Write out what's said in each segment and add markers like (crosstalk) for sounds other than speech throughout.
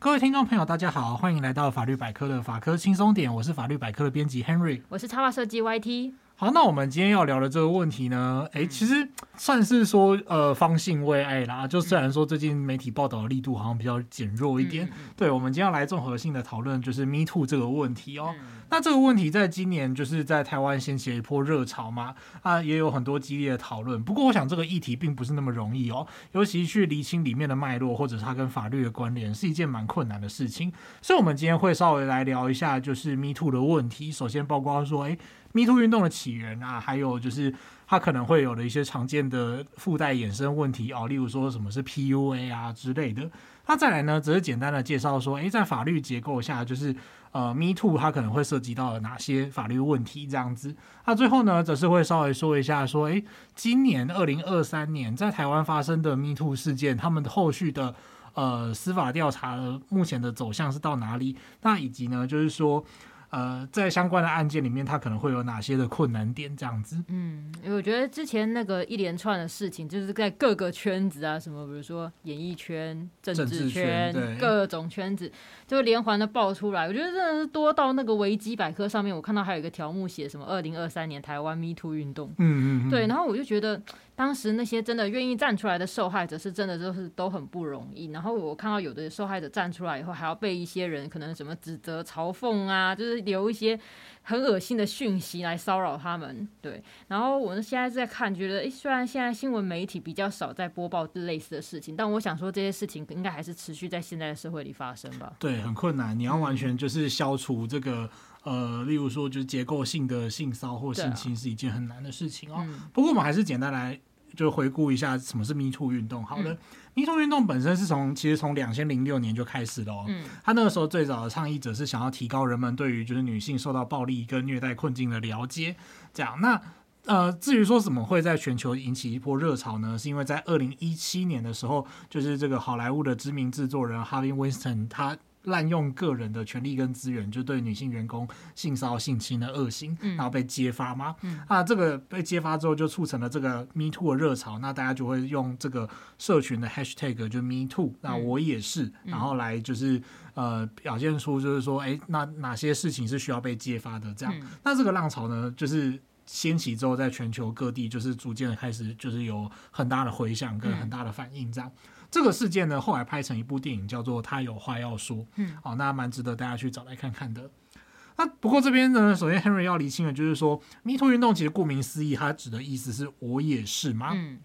各位听众朋友，大家好，欢迎来到法律百科的法科轻松点，我是法律百科的编辑 Henry，我是插画设计 YT。好，那我们今天要聊的这个问题呢，哎，其实算是说，呃，方兴未艾啦。就虽然说最近媒体报道的力度好像比较减弱一点，嗯、对，我们今天要来综合性的讨论，就是 Me Too 这个问题哦。嗯、那这个问题在今年就是在台湾掀起了一波热潮嘛，啊，也有很多激烈的讨论。不过，我想这个议题并不是那么容易哦，尤其去厘清里面的脉络，或者是它跟法律的关联，是一件蛮困难的事情。所以，我们今天会稍微来聊一下，就是 Me Too 的问题。首先，包括说，哎。MeToo 运动的起源啊，还有就是它可能会有的一些常见的附带衍生问题哦，例如说什么是 PUA 啊之类的。那再来呢，只是简单的介绍说，诶，在法律结构下，就是呃 MeToo 它可能会涉及到哪些法律问题这样子。那最后呢，则是会稍微说一下说，诶，今年二零二三年在台湾发生的 MeToo 事件，他们的后续的呃司法调查的目前的走向是到哪里？那以及呢，就是说。呃，在相关的案件里面，他可能会有哪些的困难点？这样子，嗯，因为我觉得之前那个一连串的事情，就是在各个圈子啊，什么比如说演艺圈、政治圈、治圈各种圈子，就连环的爆出来。我觉得真的是多到那个维基百科上面，我看到还有一个条目写什么二零二三年台湾 Me Too 运动，嗯嗯，对，然后我就觉得。当时那些真的愿意站出来的受害者，是真的就是都很不容易。然后我看到有的受害者站出来以后，还要被一些人可能什么指责、嘲讽啊，就是留一些很恶心的讯息来骚扰他们。对，然后我们现在在看，觉得诶，虽然现在新闻媒体比较少在播报类似的事情，但我想说这些事情应该还是持续在现在的社会里发生吧。对，很困难，你要完全就是消除这个。呃，例如说，就是结构性的性骚或性侵是一件很难的事情哦。嗯、不过，我们还是简单来就回顾一下什么是 Me Too 运动。好的、嗯、Me Too 运动本身是从其实从两千零六年就开始了哦。嗯，他那个时候最早的倡议者是想要提高人们对于就是女性受到暴力跟虐待困境的了解。这样，那呃，至于说怎么会在全球引起一波热潮呢？是因为在二零一七年的时候，就是这个好莱坞的知名制作人 Harvey Weinstein 他。滥用个人的权利跟资源，就对女性员工性骚性侵的恶行，嗯、然后被揭发吗？嗯、啊，这个被揭发之后，就促成了这个 Me Too 的热潮。那大家就会用这个社群的 Hashtag 就 Me Too，那我也是，嗯、然后来就是呃表现出就是说，哎，那哪些事情是需要被揭发的？这样，嗯、那这个浪潮呢，就是掀起之后，在全球各地就是逐渐开始，就是有很大的回响跟很大的反应，这样。嗯这个事件呢，后来拍成一部电影，叫做《他有话要说》。嗯，好，那蛮值得大家去找来看看的。那不过这边呢，首先 Henry 要厘清的，就是说，Me Too 运动其实顾名思义，它指的意思是我也是吗？嗯。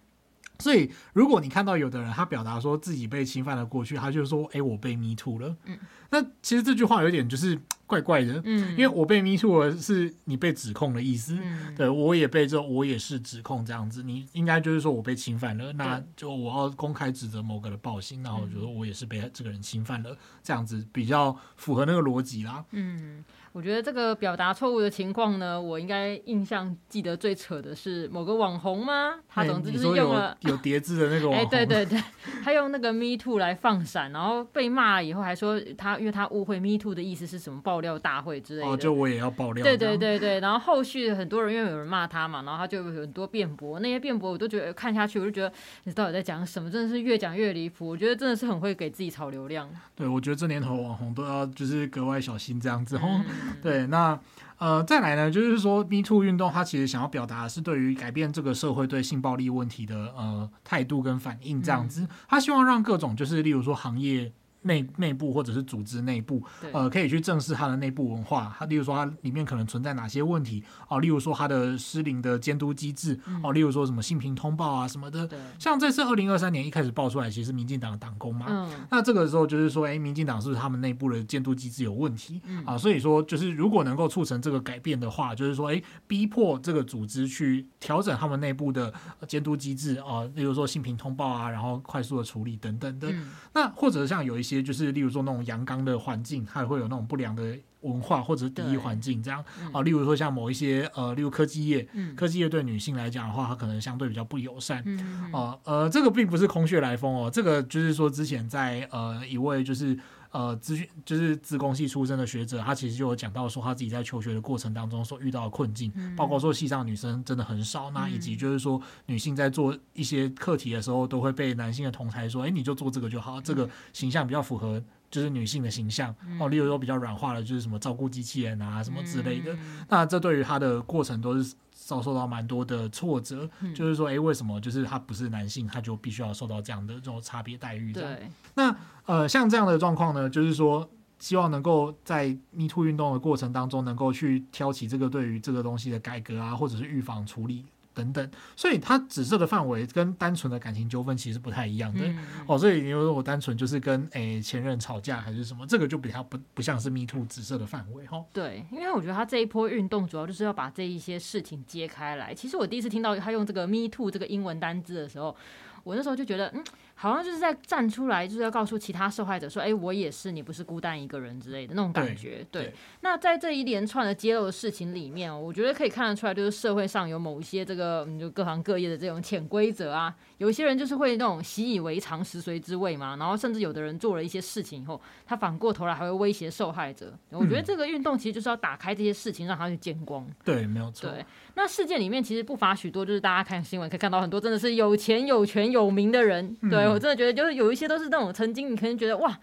所以，如果你看到有的人他表达说自己被侵犯了过去，他就说：“哎，我被 Me Too 了。”嗯，那其实这句话有点就是怪怪的，嗯，因为我被 Me Too 了是你被指控的意思，嗯，对，我也被这我也是指控这样子，你应该就是说我被侵犯了，那就我要公开指责某个的暴行，然后我觉得我也是被这个人侵犯了，这样子比较符合那个逻辑啦，嗯。我觉得这个表达错误的情况呢，我应该印象记得最扯的是某个网红吗？他总之就是用了有叠字的那个网红，哎，对对 (laughs) 对，他用那个 Me Too 来放闪，然后被骂了以后还说他因为他误会 Me Too 的意思是什么爆料大会之类的，哦，就我也要爆料，对对对对，然后后续很多人因为有人骂他嘛，然后他就有很多辩驳，那些辩驳我都觉得看下去我就觉得你到底在讲什么？真的是越讲越离谱，我觉得真的是很会给自己炒流量。对，我觉得这年头网红都要就是格外小心这样子。嗯对，那呃，再来呢，就是说，Me Too 运动它其实想要表达的是对于改变这个社会对性暴力问题的呃态度跟反应这样子，他希望让各种就是例如说行业。内内部或者是组织内部，呃，可以去正视它的内部文化。它例如说，它里面可能存在哪些问题哦？例如说，它的失灵的监督机制哦？例如说什么性平通报啊什么的。像这次二零二三年一开始爆出来，其实是民进党的党工嘛。嗯。那这个时候就是说，哎，民进党是不是他们内部的监督机制有问题？嗯、啊，所以说就是如果能够促成这个改变的话，就是说，哎，逼迫这个组织去调整他们内部的监督机制啊，例如说性平通报啊，然后快速的处理等等的。嗯、那或者像有一些就是例如说那种阳刚的环境，它也会有那种不良的文化或者是敌意环境，这样、嗯、啊。例如说像某一些呃，例如科技业，嗯、科技业对女性来讲的话，它可能相对比较不友善。嗯、啊，呃，这个并不是空穴来风哦，这个就是说之前在呃一位就是呃资讯就是自工系出身的学者，他其实就有讲到说他自己在求学的过程当中所遇到的困境，嗯、包括说系上女生真的很少，那以及就是说女性在做一些课题的时候，都会被男性的同台说，哎、欸，你就做这个就好，这个形象比较符合。就是女性的形象哦，例如说比较软化的，就是什么照顾机器人啊什么之类的。嗯、那这对于他的过程都是遭受到蛮多的挫折。嗯、就是说，哎、欸，为什么就是他不是男性，他就必须要受到这样的这种差别待遇？对。那呃，像这样的状况呢，就是说，希望能够在 Me Too 运动的过程当中，能够去挑起这个对于这个东西的改革啊，或者是预防处理。等等，所以它指涉的范围跟单纯的感情纠纷其实不太一样的、嗯、哦。所以你说我单纯就是跟诶、欸、前任吵架还是什么，这个就比较不不像是 Me Too 指涉的范围哈。对，因为我觉得他这一波运动主要就是要把这一些事情揭开来。其实我第一次听到他用这个 Me Too 这个英文单字的时候，我那时候就觉得嗯。好像就是在站出来，就是要告诉其他受害者说：“哎、欸，我也是，你不是孤单一个人之类的那种感觉。对”对。那在这一连串的揭露的事情里面，我觉得可以看得出来，就是社会上有某一些这个，就各行各业的这种潜规则啊。有一些人就是会那种习以为常、食髓知味嘛。然后甚至有的人做了一些事情以后，他反过头来还会威胁受害者。我觉得这个运动其实就是要打开这些事情，让他去见光。对，没有错。对。那事件里面其实不乏许多，就是大家看新闻可以看到很多真的是有钱、有权、有名的人。对，我真的觉得就是有。一些都是那种曾经你可能觉得哇，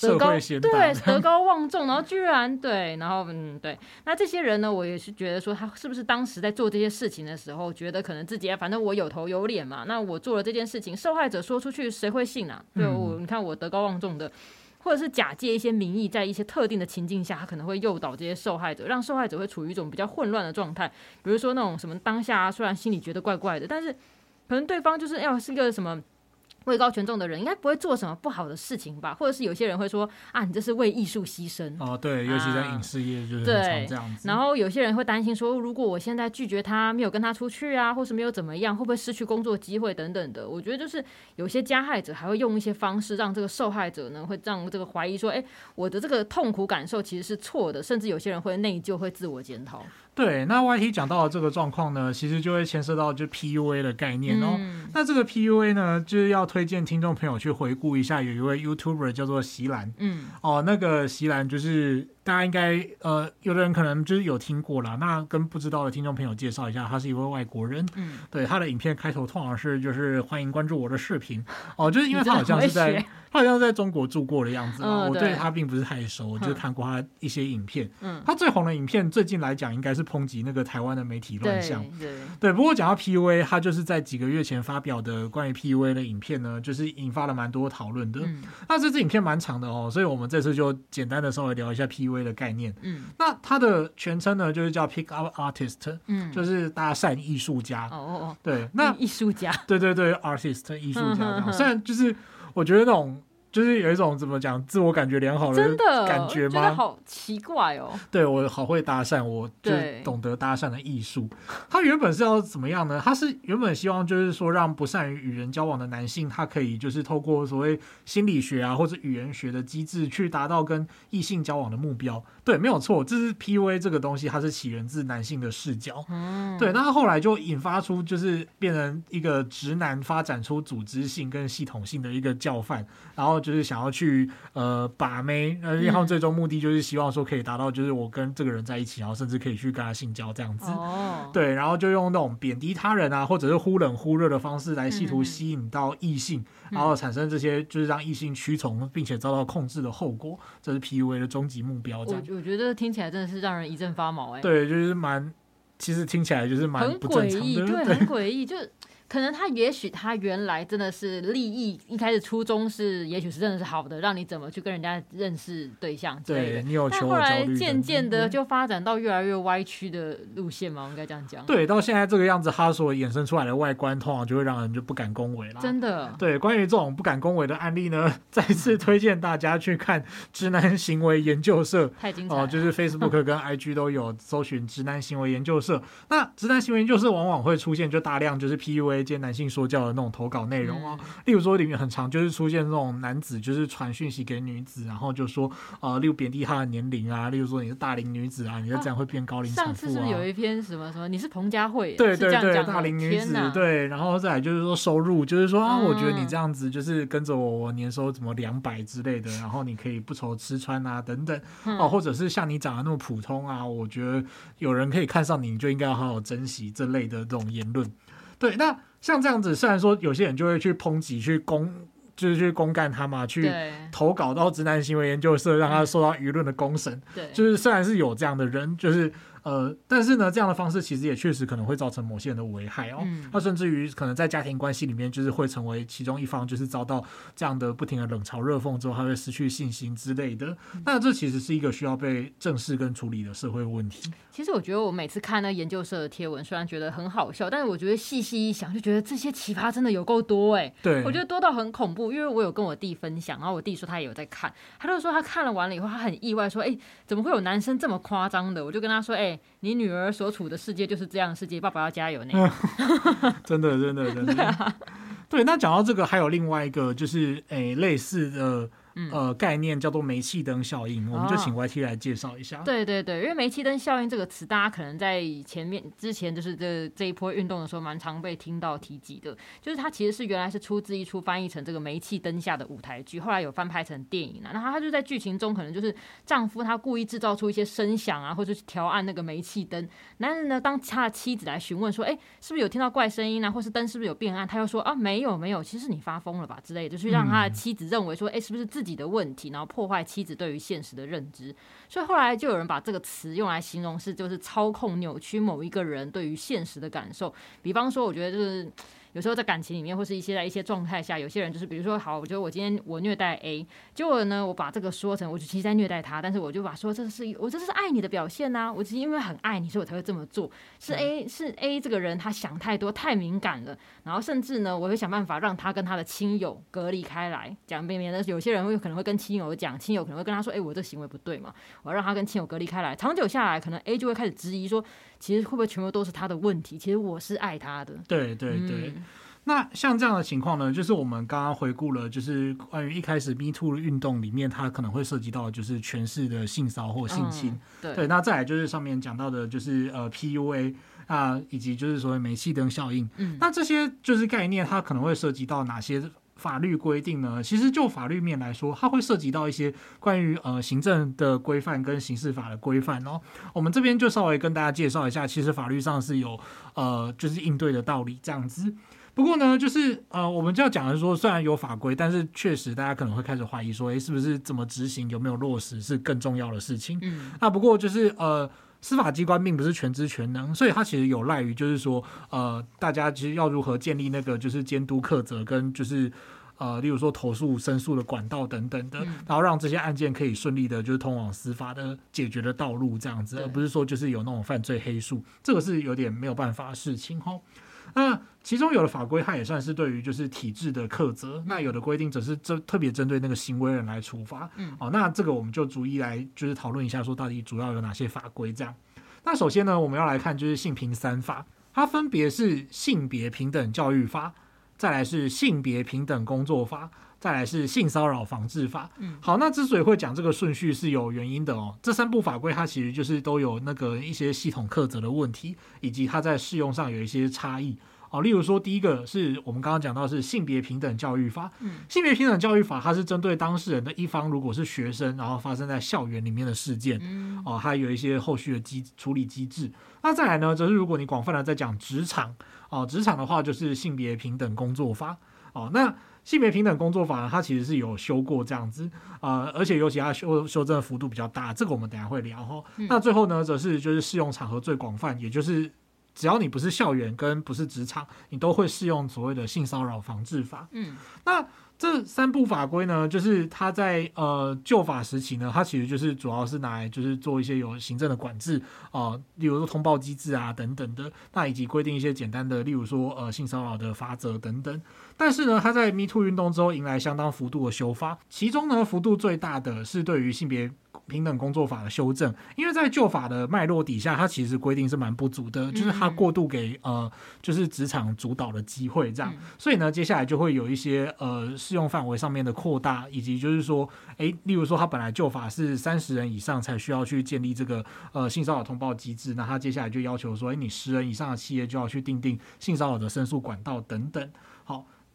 德高对德高望重，然后居然对，然后嗯对，那这些人呢，我也是觉得说他是不是当时在做这些事情的时候，觉得可能自己反正我有头有脸嘛，那我做了这件事情，受害者说出去谁会信啊？对我你看我德高望重的，或者是假借一些名义，在一些特定的情境下，他可能会诱导这些受害者，让受害者会处于一种比较混乱的状态，比如说那种什么当下虽然心里觉得怪怪的，但是可能对方就是要是一个什么。位高权重的人应该不会做什么不好的事情吧？或者是有些人会说啊，你这是为艺术牺牲哦。对，尤其在影视业就是常这样子。然后有些人会担心说，如果我现在拒绝他，没有跟他出去啊，或是没有怎么样，会不会失去工作机会等等的？我觉得就是有些加害者还会用一些方式让这个受害者呢，会让这个怀疑说，哎，我的这个痛苦感受其实是错的，甚至有些人会内疚，会自我检讨。对，那 YT 讲到的这个状况呢，其实就会牵涉到就 PUA 的概念哦。嗯、那这个 PUA 呢，就是要推荐听众朋友去回顾一下，有一位 YouTuber 叫做席兰。嗯，哦，那个席兰就是。大家应该呃，有的人可能就是有听过啦。那跟不知道的听众朋友介绍一下，他是一位外国人。嗯，对，他的影片开头通常是就是欢迎关注我的视频哦，(laughs) 就是因为他好像是在他好像在中国住过的样子。嗯，我对他并不是太熟，我就看过他一些影片。嗯，他最红的影片最近来讲应该是抨击那个台湾的媒体乱象。对对，不过讲到 PUA，他就是在几个月前发表的关于 PUA 的影片呢，就是引发了蛮多讨论的。嗯，那这支影片蛮长的哦，所以我们这次就简单的稍微聊一下 PUA。的概念，嗯，那它的全称呢，就是叫 Pick Up Artist，嗯，就是搭讪艺术家，哦哦哦，对，那艺术家，(laughs) 对对对，Artist 艺术家这样，虽然就是我觉得那种。就是有一种怎么讲，自我感觉良好的感觉吗？真的好奇怪哦。对，我好会搭讪，我就懂得搭讪的艺术。(laughs) 他原本是要怎么样呢？他是原本希望就是说，让不善于与人交往的男性，他可以就是透过所谓心理学啊或者语言学的机制，去达到跟异性交往的目标。对，没有错，这是 PUA 这个东西，它是起源自男性的视角。嗯，对，那他后来就引发出就是变成一个直男发展出组织性跟系统性的一个教范，然后。就是想要去呃把妹，呃，然后最终目的就是希望说可以达到，就是我跟这个人在一起，然后甚至可以去跟他性交这样子。哦，对，然后就用那种贬低他人啊，或者是忽冷忽热的方式来试图吸引到异性，嗯、然后产生这些就是让异性屈从并且遭到控制的后果，这是 PUA 的终极目标。这样我我觉得听起来真的是让人一阵发毛哎、欸。对，就是蛮，其实听起来就是蛮不正常的，对很诡异，就。可能他也许他原来真的是利益，一开始初衷是也许是真的是好的，让你怎么去跟人家认识对象之类的。对，但后来渐渐的就发展到越来越歪曲的路线嘛，我应该这样讲。对，到现在这个样子，他所衍生出来的外观，通常就会让人就不敢恭维了。真的。对，关于这种不敢恭维的案例呢，(laughs) 再次推荐大家去看直男行为研究社。(laughs) 太精彩了。哦，就是 Facebook (laughs) 跟 IG 都有搜寻直男行为研究社。那直男行为研究社往往会出现就大量就是 PUA。PUA 兼男性说教的那种投稿内容哦。嗯、例如说里面很常就是出现这种男子就是传讯息给女子，然后就说呃，例如贬低她的年龄啊，例如说你是大龄女子啊，你就这样会变高龄产妇啊。上次是有一篇什么什么？你是彭佳慧？对对对，大龄女子对，然后再来就是说收入，就是说啊，我觉得你这样子就是跟着我，我年收怎么两百之类的，然后你可以不愁吃穿啊等等哦，或者是像你长得那么普通啊，我觉得有人可以看上你，你就应该要好好珍惜这类的这种言论。对，那像这样子，虽然说有些人就会去抨击、去攻，就是去公干他嘛，去投稿到直男行为研究社，让他受到舆论的公审。对，就是虽然是有这样的人，就是。呃，但是呢，这样的方式其实也确实可能会造成某些人的危害哦。那、嗯、甚至于可能在家庭关系里面，就是会成为其中一方，就是遭到这样的不停的冷嘲热讽之后，他会失去信心之类的。嗯、那这其实是一个需要被正视跟处理的社会问题。其实我觉得我每次看那研究社的贴文，虽然觉得很好笑，但是我觉得细细一想，就觉得这些奇葩真的有够多哎、欸。对，我觉得多到很恐怖。因为我有跟我弟分享，然后我弟说他也有在看，他就说他看了完了以后，他很意外，说哎、欸，怎么会有男生这么夸张的？我就跟他说，哎、欸，你女儿。所处的世界就是这样的世界，爸爸要加油那个。(laughs) 真的，真的，真的。(laughs) 对啊，对。那讲到这个，还有另外一个，就是哎、欸，类似的。嗯、呃，概念叫做煤气灯效应，我们就请 YT 来介绍一下。哦。对对对，因为煤气灯效应这个词，大家可能在前面之前就是这这一波运动的时候，蛮常被听到提及的。就是它其实是原来是出自一出翻译成这个煤气灯下的舞台剧，后来有翻拍成电影啊。然后他就在剧情中可能就是丈夫他故意制造出一些声响啊，或者是调暗那个煤气灯。男人呢，当他的妻子来询问说，哎，是不是有听到怪声音啊，或是灯是不是有变暗？他又说啊，没有没有，其实你发疯了吧之类的，就是让他的妻子认为说，哎，是不是自自己的问题，然后破坏妻子对于现实的认知，所以后来就有人把这个词用来形容是，就是操控、扭曲某一个人对于现实的感受。比方说，我觉得就是。有时候在感情里面，或是一些在一些状态下，有些人就是，比如说，好，我觉得我今天我虐待 A，结果呢，我把这个说成，我就其实在虐待他，但是我就把说这是我这是爱你的表现呐、啊，我只是因为很爱你，所以我才会这么做。是 A 是 A 这个人他想太多，太敏感了，然后甚至呢，我会想办法让他跟他的亲友隔离开来，讲别别的，有些人会可能会跟亲友讲，亲友可能会跟他说，哎，我这行为不对嘛，我要让他跟亲友隔离开来，长久下来，可能 A 就会开始质疑说，其实会不会全部都是他的问题？其实我是爱他的。对对对。嗯那像这样的情况呢，就是我们刚刚回顾了，就是关于一开始 Me Too 运动里面，它可能会涉及到就是权势的性骚或性侵，嗯、对，对。那再来就是上面讲到的，就是呃 PUA 啊，以及就是所谓煤气灯效应。嗯，那这些就是概念，它可能会涉及到哪些法律规定呢？其实就法律面来说，它会涉及到一些关于呃行政的规范跟刑事法的规范哦。我们这边就稍微跟大家介绍一下，其实法律上是有呃就是应对的道理这样子。不过呢，就是呃，我们就要讲的是说，虽然有法规，但是确实大家可能会开始怀疑说，诶，是不是怎么执行，有没有落实是更重要的事情。嗯，那不过就是呃，司法机关并不是全知全能，所以它其实有赖于就是说，呃，大家其实要如何建立那个就是监督克责跟就是呃，例如说投诉申诉的管道等等的，然后让这些案件可以顺利的就是通往司法的解决的道路这样子，而不是说就是有那种犯罪黑数，这个是有点没有办法的事情哈。那其中有的法规，它也算是对于就是体制的苛责；那有的规定则是针特别针对那个行为人来处罚。嗯，哦，那这个我们就逐一来就是讨论一下，说到底主要有哪些法规这样。那首先呢，我们要来看就是性平三法，它分别是性别平等教育法，再来是性别平等工作法。再来是性骚扰防治法。嗯，好，那之所以会讲这个顺序是有原因的哦。这三部法规它其实就是都有那个一些系统课责的问题，以及它在适用上有一些差异哦。例如说，第一个是我们刚刚讲到是性别平等教育法。嗯，性别平等教育法它是针对当事人的一方如果是学生，然后发生在校园里面的事件，嗯，哦，还有一些后续的机处理机制。那再来呢，则是如果你广泛的在讲职场哦，职场的话就是性别平等工作法哦，那。性别平等工作法呢，它其实是有修过这样子，呃，而且尤其它修修正的幅度比较大，这个我们等下会聊哈。嗯、那最后呢，则是就是适用场合最广泛，也就是只要你不是校园跟不是职场，你都会适用所谓的性骚扰防治法。嗯，那。这三部法规呢，就是它在呃旧法时期呢，它其实就是主要是拿来就是做一些有行政的管制啊、呃，例如说通报机制啊等等的，那以及规定一些简单的，例如说呃性骚扰的法则等等。但是呢，它在 Me Too 运动之后迎来相当幅度的修法，其中呢幅度最大的是对于性别平等工作法的修正，因为在旧法的脉络底下，它其实规定是蛮不足的，就是它过度给呃就是职场主导的机会这样，所以呢，接下来就会有一些呃适用范围上面的扩大，以及就是说，哎，例如说它本来旧法是三十人以上才需要去建立这个呃性骚扰通报机制，那他接下来就要求说，哎，你十人以上的企业就要去订定性骚扰的申诉管道等等，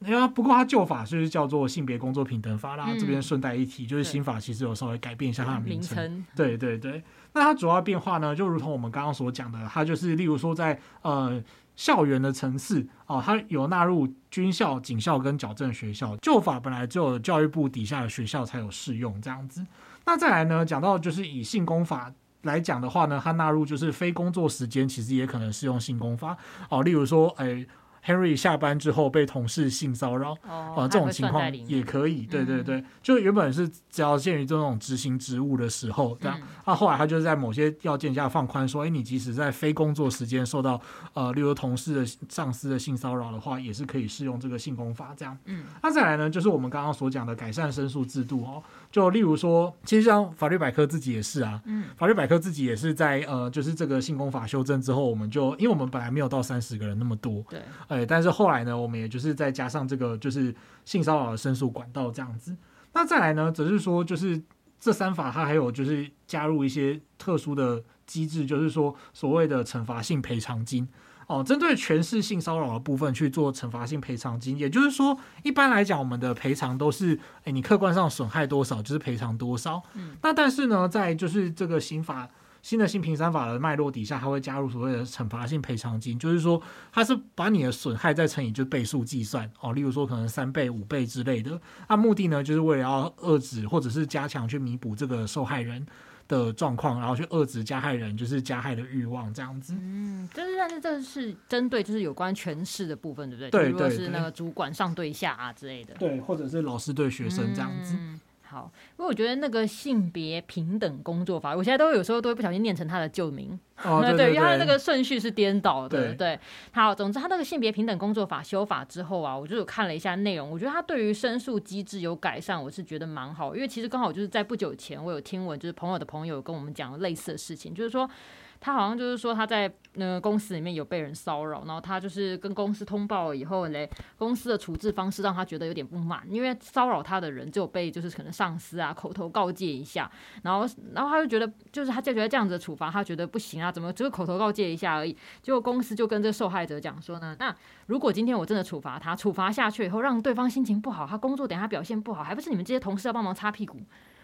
好。因为不过它旧法就是叫做性别工作平等法啦，嗯、这边顺带一提，就是新法其实有稍微改变一下它的名称。对对对，那它主要变化呢，就如同我们刚刚所讲的，它就是例如说在呃校园的层次哦，它有纳入军校、警校跟矫正学校。旧法本来只有教育部底下的学校才有适用这样子。那再来呢，讲到就是以性工法来讲的话呢，它纳入就是非工作时间，其实也可能适用性工法哦，例如说哎。Henry 下班之后被同事性骚扰，哦、呃，这种情况也可以，对对对，嗯、就原本是只要限于这种执行职务的时候，这样，那、后来他就是在某些要件下放宽，说，哎，你即使在非工作时间受到，呃，例如同事的上司的性骚扰的话，也是可以适用这个性工法，这样，嗯，那再来呢，就是我们刚刚所讲的改善申诉制度哦。就例如说，其实像法律百科自己也是啊，嗯，法律百科自己也是在呃，就是这个性工法修正之后，我们就因为我们本来没有到三十个人那么多，对，哎，但是后来呢，我们也就是再加上这个就是性骚扰的申诉管道这样子。那再来呢，则是说就是这三法它还有就是加入一些特殊的机制，就是说所谓的惩罚性赔偿金。哦，针对全市性骚扰的部分去做惩罚性赔偿金，也就是说，一般来讲，我们的赔偿都是，诶，你客观上损害多少就是赔偿多少。嗯，那但是呢，在就是这个刑法新的性平三法的脉络底下，它会加入所谓的惩罚性赔偿金，就是说，它是把你的损害再乘以就倍数计算。哦，例如说可能三倍、五倍之类的。那目的呢，就是为了要遏制或者是加强去弥补这个受害人的状况，然后去遏制加害人就是加害的欲望，这样子。嗯，就是但是这是针对就是有关权势的部分，对不对？对，如果是那个主管上对下啊之类的。对，或者是老师对学生这样子。嗯好，因为我觉得那个性别平等工作法，我现在都有时候都会不小心念成他的旧名，哦、对，(laughs) 对，对，对，因为他那个顺序是颠倒的，对，对。好，总之他那个性别平等工作法修法之后啊，我就有看了一下内容，我觉得他对于申诉机制有改善，我是觉得蛮好，因为其实刚好就是在不久前，我有听闻，就是朋友的朋友跟我们讲类似的事情，就是说。他好像就是说他在那个公司里面有被人骚扰，然后他就是跟公司通报了以后嘞，公司的处置方式让他觉得有点不满，因为骚扰他的人就被就是可能上司啊口头告诫一下，然后然后他就觉得就是他就觉得这样子的处罚他觉得不行啊，怎么只是口头告诫一下而已？结果公司就跟这受害者讲说呢，那如果今天我真的处罚他，处罚下去以后让对方心情不好，他工作等下表现不好，还不是你们这些同事要帮忙擦屁股？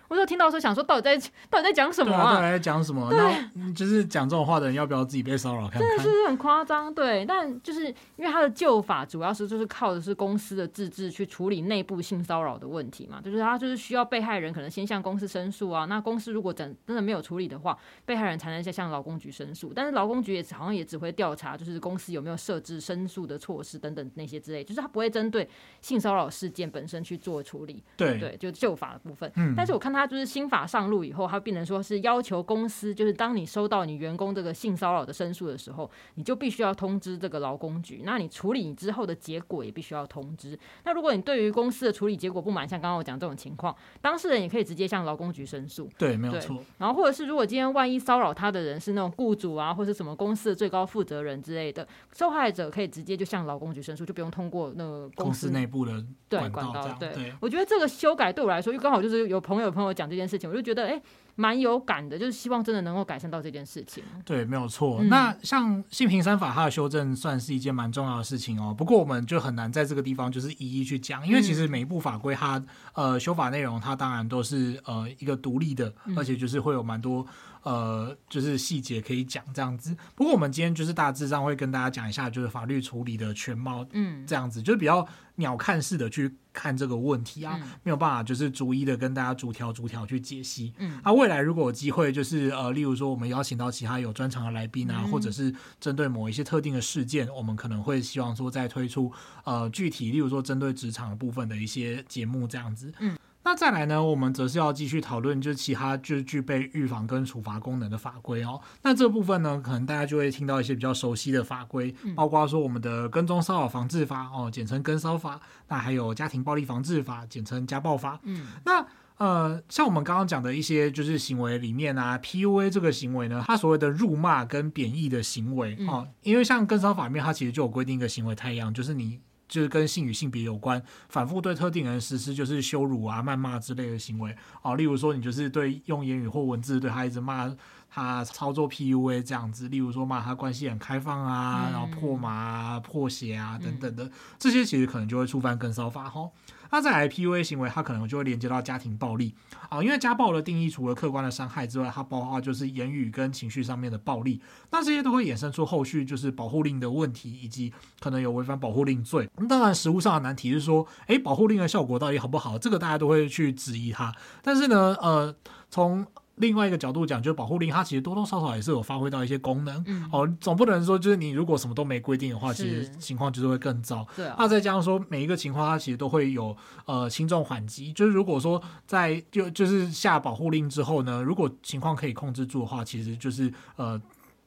我就听到说，想说到底在到底在讲什么啊？到底在讲什么？对，就是讲这种话的人要不要自己被骚扰？真的是很夸张。对，但就是因为他的旧法主要是就是靠的是公司的自治去处理内部性骚扰的问题嘛，就是他就是需要被害人可能先向公司申诉啊，那公司如果真真的没有处理的话，被害人才能再向劳工局申诉。但是劳工局也好像也只会调查，就是公司有没有设置申诉的措施等等那些之类，就是他不会针对性骚扰事件本身去做处理。对对，就旧法的部分。嗯，但是我看他就是新法上。路以后，他变成说是要求公司，就是当你收到你员工这个性骚扰的申诉的时候，你就必须要通知这个劳工局。那你处理你之后的结果也必须要通知。那如果你对于公司的处理结果不满，像刚刚我讲这种情况，当事人也可以直接向劳工局申诉。对，没有错。然后或者是如果今天万一骚扰他的人是那种雇主啊，或是什么公司的最高负责人之类的，受害者可以直接就向劳工局申诉，就不用通过那个公司内部的管道。管道对，对，我觉得这个修改对我来说，因为刚好就是有朋友朋友讲这件事情，我就觉得哎。蛮有感的，就是希望真的能够改善到这件事情。对，没有错。嗯、那像性平三法它的修正，算是一件蛮重要的事情哦。不过我们就很难在这个地方就是一一去讲，因为其实每一部法规它呃修法内容，它当然都是呃一个独立的，而且就是会有蛮多。呃，就是细节可以讲这样子。不过我们今天就是大致上会跟大家讲一下，就是法律处理的全貌，嗯，这样子，就是比较鸟瞰式的去看这个问题啊，嗯、没有办法就是逐一的跟大家逐条逐条去解析。嗯，啊，未来如果有机会，就是呃，例如说我们邀请到其他有专长的来宾啊，嗯、或者是针对某一些特定的事件，我们可能会希望说再推出呃具体，例如说针对职场的部分的一些节目这样子。嗯。那再来呢，我们则是要继续讨论，就是其他就是具备预防跟处罚功能的法规哦。那这部分呢，可能大家就会听到一些比较熟悉的法规，包括说我们的跟踪骚扰防治法哦，简称跟骚法。那还有家庭暴力防治法，简称家暴法。嗯，那呃，像我们刚刚讲的一些就是行为里面啊，PUA 这个行为呢，它所谓的辱骂跟贬义的行为啊、嗯，因为像跟骚法里面，它其实就有规定一个行为态样，就是你就是跟性与性别有关，反复对特定人实施就是羞辱啊、谩骂之类的行为。啊，例如说你就是对用言语或文字对他一直骂他操作 PUA 这样子，例如说骂他关系很开放啊，嗯、然后破麻啊、破鞋啊等等的，嗯、这些其实可能就会触犯跟骚法哈。那在 IPUA 行为，它可能就会连接到家庭暴力啊，因为家暴的定义除了客观的伤害之外，它包括就是言语跟情绪上面的暴力，那这些都会衍生出后续就是保护令的问题，以及可能有违反保护令罪。那当然，实物上的难题是说，诶，保护令的效果到底好不好？这个大家都会去质疑它。但是呢，呃，从另外一个角度讲，就是保护令它其实多多少少也是有发挥到一些功能。嗯、哦，总不能说就是你如果什么都没规定的话，其实情况就是会更糟。对、啊。那再加上说每一个情况，它其实都会有呃轻重缓急。就是如果说在就就是下保护令之后呢，如果情况可以控制住的话，其实就是呃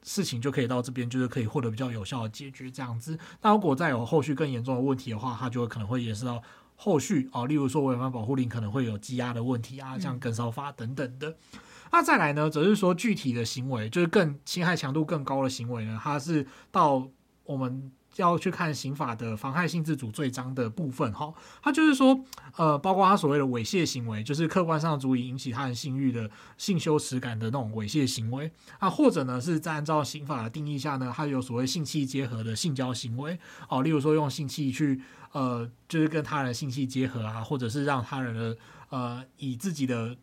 事情就可以到这边，就是可以获得比较有效的解决这样子。那如果再有后续更严重的问题的话，它就会可能会延伸到后续啊、哦，例如说违反保护令可能会有积压的问题啊，像跟烧法等等的。嗯那再来呢，则是说具体的行为，就是更侵害强度更高的行为呢，它是到我们要去看刑法的妨害性自主罪章的部分哈，它就是说，呃，包括他所谓的猥亵行为，就是客观上足以引起他人性欲的性羞耻感的那种猥亵行为啊，或者呢是在按照刑法的定义下呢，他有所谓性器结合的性交行为哦，例如说用性器去呃，就是跟他人性器结合啊，或者是让他人的呃以自己的。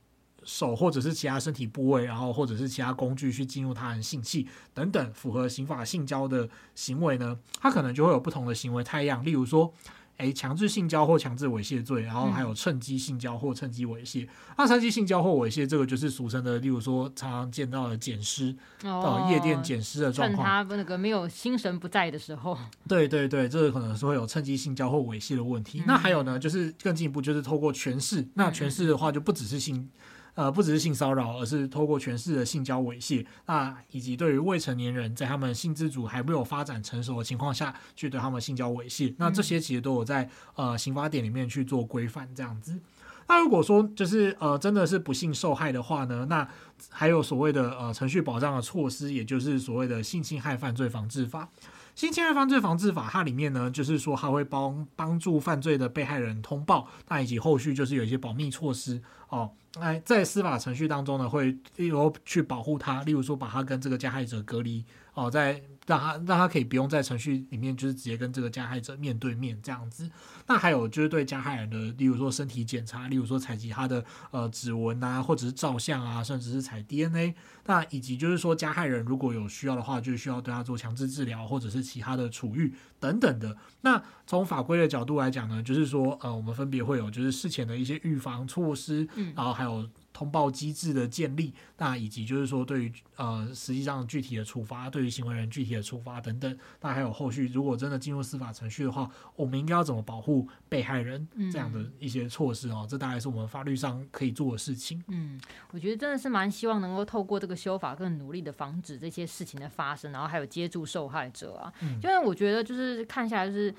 手或者是其他身体部位，然后或者是其他工具去进入他人性器等等，符合刑法性交的行为呢，它可能就会有不同的行为太样。例如说，诶，强制性交或强制猥亵罪，然后还有趁机性交或趁机猥亵。嗯、那趁机性交或猥亵，这个就是俗称的，例如说常常见到的捡尸，哦，夜店捡尸的状况。趁他那个没有心神不在的时候。(laughs) 对对对，这个可能是会有趁机性交或猥亵的问题。嗯、那还有呢，就是更进一步，就是透过权势。那权势的话，就不只是性。呃，不只是性骚扰，而是透过权势的性交猥亵，那以及对于未成年人在他们性自主还没有发展成熟的情况下去对他们性交猥亵，那这些其实都有在呃刑法典里面去做规范这样子。那如果说就是呃真的是不幸受害的话呢，那还有所谓的呃程序保障的措施，也就是所谓的性侵害犯罪防治法。性侵害犯罪防治法，它里面呢，就是说它会帮帮助犯罪的被害人通报，那以及后续就是有一些保密措施哦。那，在司法程序当中呢，会例如去保护他，例如说把他跟这个加害者隔离哦，在。让他让他可以不用在程序里面，就是直接跟这个加害者面对面这样子。那还有就是对加害人的，例如说身体检查，例如说采集他的呃指纹啊，或者是照相啊，甚至是采 DNA。那以及就是说加害人如果有需要的话，就需要对他做强制治疗，或者是其他的处遇等等的。那从法规的角度来讲呢，就是说呃，我们分别会有就是事前的一些预防措施，嗯，然后还有。通报机制的建立，那以及就是说对于呃实际上具体的处罚，对于行为人具体的处罚等等，那还有后续如果真的进入司法程序的话，我们应该要怎么保护被害人这样的一些措施哦，嗯、这大概是我们法律上可以做的事情。嗯，我觉得真的是蛮希望能够透过这个修法，更努力的防止这些事情的发生，然后还有接住受害者啊，嗯、因为我觉得就是看下来就是。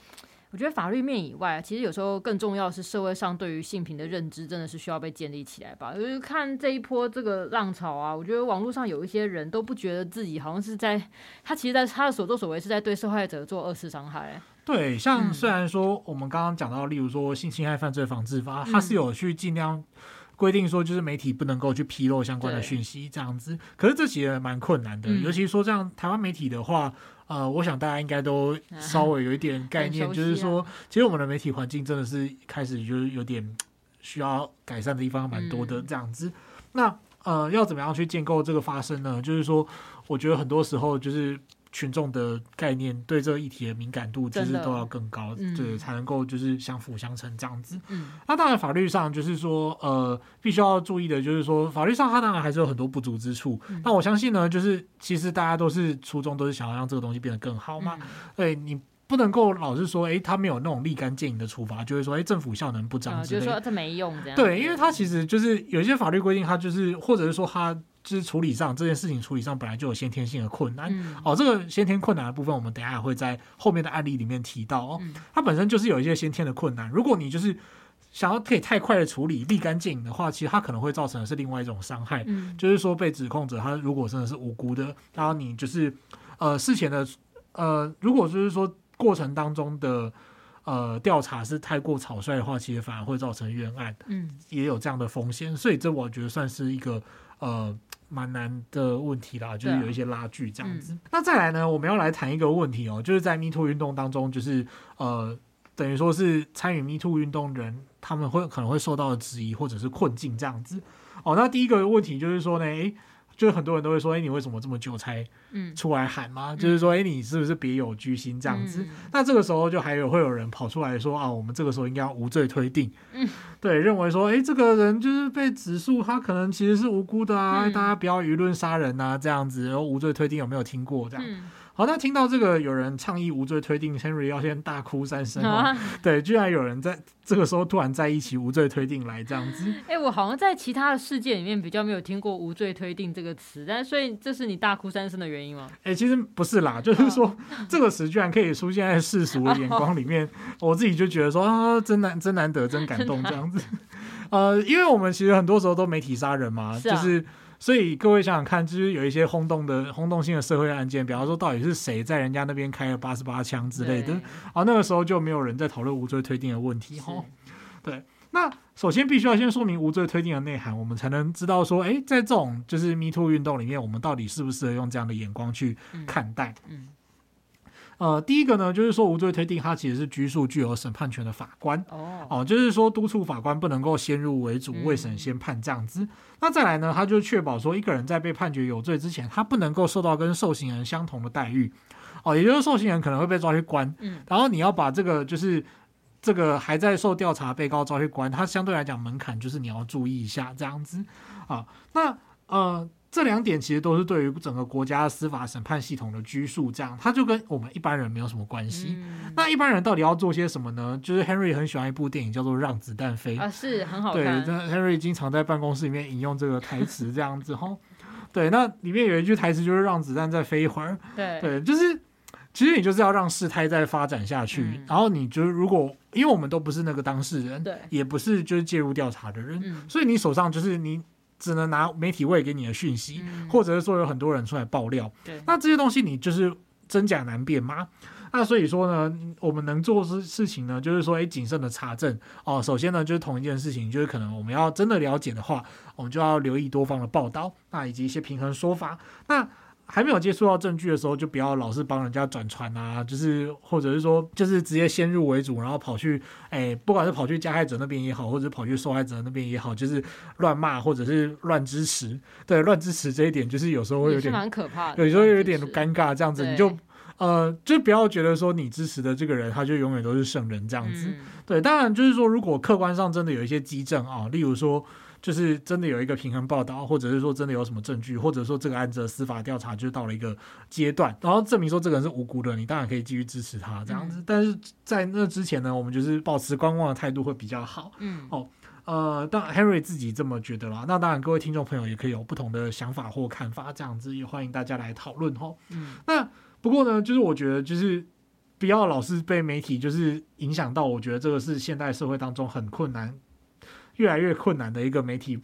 我觉得法律面以外，其实有时候更重要的是社会上对于性平的认知，真的是需要被建立起来吧。就是看这一波这个浪潮啊，我觉得网络上有一些人都不觉得自己好像是在，他其实在他的所作所为是在对受害者做二次伤害。对，像虽然说我们刚刚讲到，例如说性侵害犯罪防治法，它是有去尽量规定说，就是媒体不能够去披露相关的讯息这样子。可是这其实蛮困难的，尤其说这样台湾媒体的话。呃，我想大家应该都稍微有一点概 (laughs) 念，就是说，其实我们的媒体环境真的是开始就是有点需要改善的地方蛮多的这样子。那呃，要怎么样去建构这个发声呢？就是说，我觉得很多时候就是。群众的概念对这个议题的敏感度其实都要更高，对、嗯，才能够就是相辅相成这样子。嗯，那当然法律上就是说，呃，必须要注意的就是说，法律上它当然还是有很多不足之处。嗯、那我相信呢，就是其实大家都是初衷都是想要让这个东西变得更好嘛。嗯、对，你不能够老是说，哎、欸，他没有那种立竿见影的处罚，就是说，哎、欸，政府效能不彰之类的，就是说这没用这样。对，因为它其实就是有一些法律规定，它就是或者是说它。就是处理上这件事情处理上本来就有先天性的困难、嗯、哦，这个先天困难的部分，我们等一下会在后面的案例里面提到哦。它本身就是有一些先天的困难，如果你就是想要可以太快的处理、立竿见影的话，其实它可能会造成的是另外一种伤害，嗯，就是说被指控者他如果真的是无辜的，然后你就是呃事前的呃，如果就是说过程当中的呃调查是太过草率的话，其实反而会造成冤案，嗯，也有这样的风险，所以这我觉得算是一个呃蛮难的问题啦，就是有一些拉锯这样子。嗯、那再来呢，我们要来谈一个问题哦，就是在 MeToo 运动当中，就是呃。等于说是参与 Me Too 运动人，他们会可能会受到的质疑或者是困境这样子。哦，那第一个问题就是说呢，诶，就是很多人都会说，诶，你为什么这么久才出来喊吗？嗯、就是说，诶，你是不是别有居心这样子？嗯、那这个时候就还有会有人跑出来说啊，我们这个时候应该要无罪推定。嗯，(laughs) 对，认为说，诶，这个人就是被指诉，他可能其实是无辜的啊，嗯、大家不要舆论杀人啊，这样子，然后无罪推定有没有听过这样？嗯好，那听到这个有人倡议无罪推定，Henry 要先大哭三声哦。啊、(laughs) 对，居然有人在这个时候突然在一起无罪推定来这样子。哎、欸，我好像在其他的世界里面比较没有听过无罪推定这个词，但所以这是你大哭三声的原因吗？哎、欸，其实不是啦，就是说、啊、这个词居然可以出现在世俗的眼光里面，啊、我自己就觉得说啊，真难，真难得，真感动这样子。(laughs) 呃，因为我们其实很多时候都媒体杀人嘛，就是。所以各位想想看，就是有一些轰动的、轰动性的社会案件，比方说到底是谁在人家那边开了八十八枪之类的，啊，那个时候就没有人在讨论无罪推定的问题哈。对，那首先必须要先说明无罪推定的内涵，我们才能知道说，哎，在这种就是 Me Too 运动里面，我们到底适不适合用这样的眼光去看待？嗯。嗯呃，第一个呢，就是说无罪推定，它其实是拘束具有审判权的法官哦，哦，就是说督促法官不能够先入为主，未审先判这样子。嗯、那再来呢，他就确保说一个人在被判决有罪之前，他不能够受到跟受刑人相同的待遇，哦，也就是受刑人可能会被抓去关，嗯，然后你要把这个就是这个还在受调查被告抓去关，他相对来讲门槛就是你要注意一下这样子啊，那呃。这两点其实都是对于整个国家司法审判系统的拘束，这样它就跟我们一般人没有什么关系。嗯、那一般人到底要做些什么呢？就是 Henry 很喜欢一部电影叫做《让子弹飞》啊，是很好看。对，Henry 经常在办公室里面引用这个台词，这样子哈。对，那里面有一句台词就是“让子弹再飞一会儿”。对，对，就是其实你就是要让事态再发展下去，嗯、然后你就是如果因为我们都不是那个当事人，对，也不是就是介入调查的人，嗯、所以你手上就是你。只能拿媒体喂给你的讯息，嗯、或者是说有很多人出来爆料，对那这些东西你就是真假难辨吗？那所以说呢，我们能做事事情呢，就是说，诶，谨慎的查证哦。首先呢，就是同一件事情，就是可能我们要真的了解的话，我们就要留意多方的报道，那以及一些平衡说法，那。还没有接触到证据的时候，就不要老是帮人家转传啊，就是或者是说，就是直接先入为主，然后跑去，哎，不管是跑去加害者那边也好，或者跑去受害者那边也好，就是乱骂或者是乱支持。对，乱支持这一点，就是有时候会有点蛮可怕的，有时候有点尴尬，这样子你就呃，就不要觉得说你支持的这个人，他就永远都是圣人这样子。对，当然就是说，如果客观上真的有一些迹证啊，例如说。就是真的有一个平衡报道，或者是说真的有什么证据，或者说这个案子的司法调查就到了一个阶段，然后证明说这个人是无辜的，你当然可以继续支持他这样子。嗯、但是在那之前呢，我们就是保持观望的态度会比较好。嗯，哦，呃，当 Henry 自己这么觉得啦。那当然各位听众朋友也可以有不同的想法或看法，这样子也欢迎大家来讨论哈。嗯，那不过呢，就是我觉得就是不要老是被媒体就是影响到，我觉得这个是现代社会当中很困难。越来越困难的一个媒体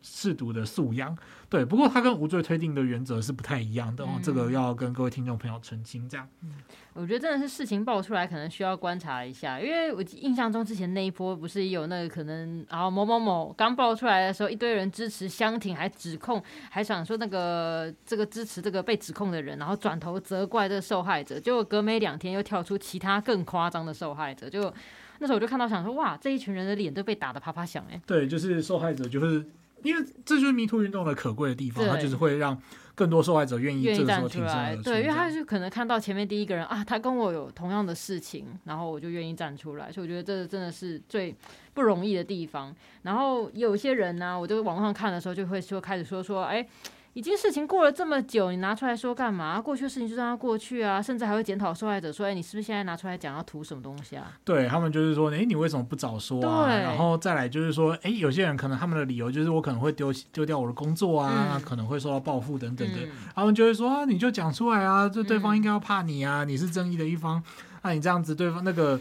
试读的素养，对。不过它跟无罪推定的原则是不太一样的哦，嗯、这个要跟各位听众朋友澄清。这样，嗯，我觉得真的是事情爆出来，可能需要观察一下。因为我印象中之前那一波不是有那个可能，然后某某某刚爆出来的时候，一堆人支持相挺，还指控，还想说那个这个支持这个被指控的人，然后转头责怪这个受害者，结果隔没两天又跳出其他更夸张的受害者，就。那时候我就看到，想说哇，这一群人的脸都被打得啪啪响哎。对，就是受害者，就是因为这就是 Me Too 运动的可贵的地方，它就是会让更多受害者愿意愿意站出来。对，因为他就可能看到前面第一个人啊，他跟我有同样的事情，然后我就愿意站出来。所以我觉得这真的是最不容易的地方。然后有些人呢、啊，我就网上看的时候就会说，开始说说，哎。已经事情过了这么久，你拿出来说干嘛？过去的事情就让它过去啊，甚至还会检讨受害者说：“哎，你是不是现在拿出来讲要图什么东西啊？”对他们就是说：“哎，你为什么不早说啊？”对然后再来就是说：“哎，有些人可能他们的理由就是我可能会丢丢掉我的工作啊，嗯、可能会受到报复等等的。嗯”他们就会说：“啊，你就讲出来啊，这对方应该要怕你啊，嗯、你是正义的一方，那、啊、你这样子对方那个。”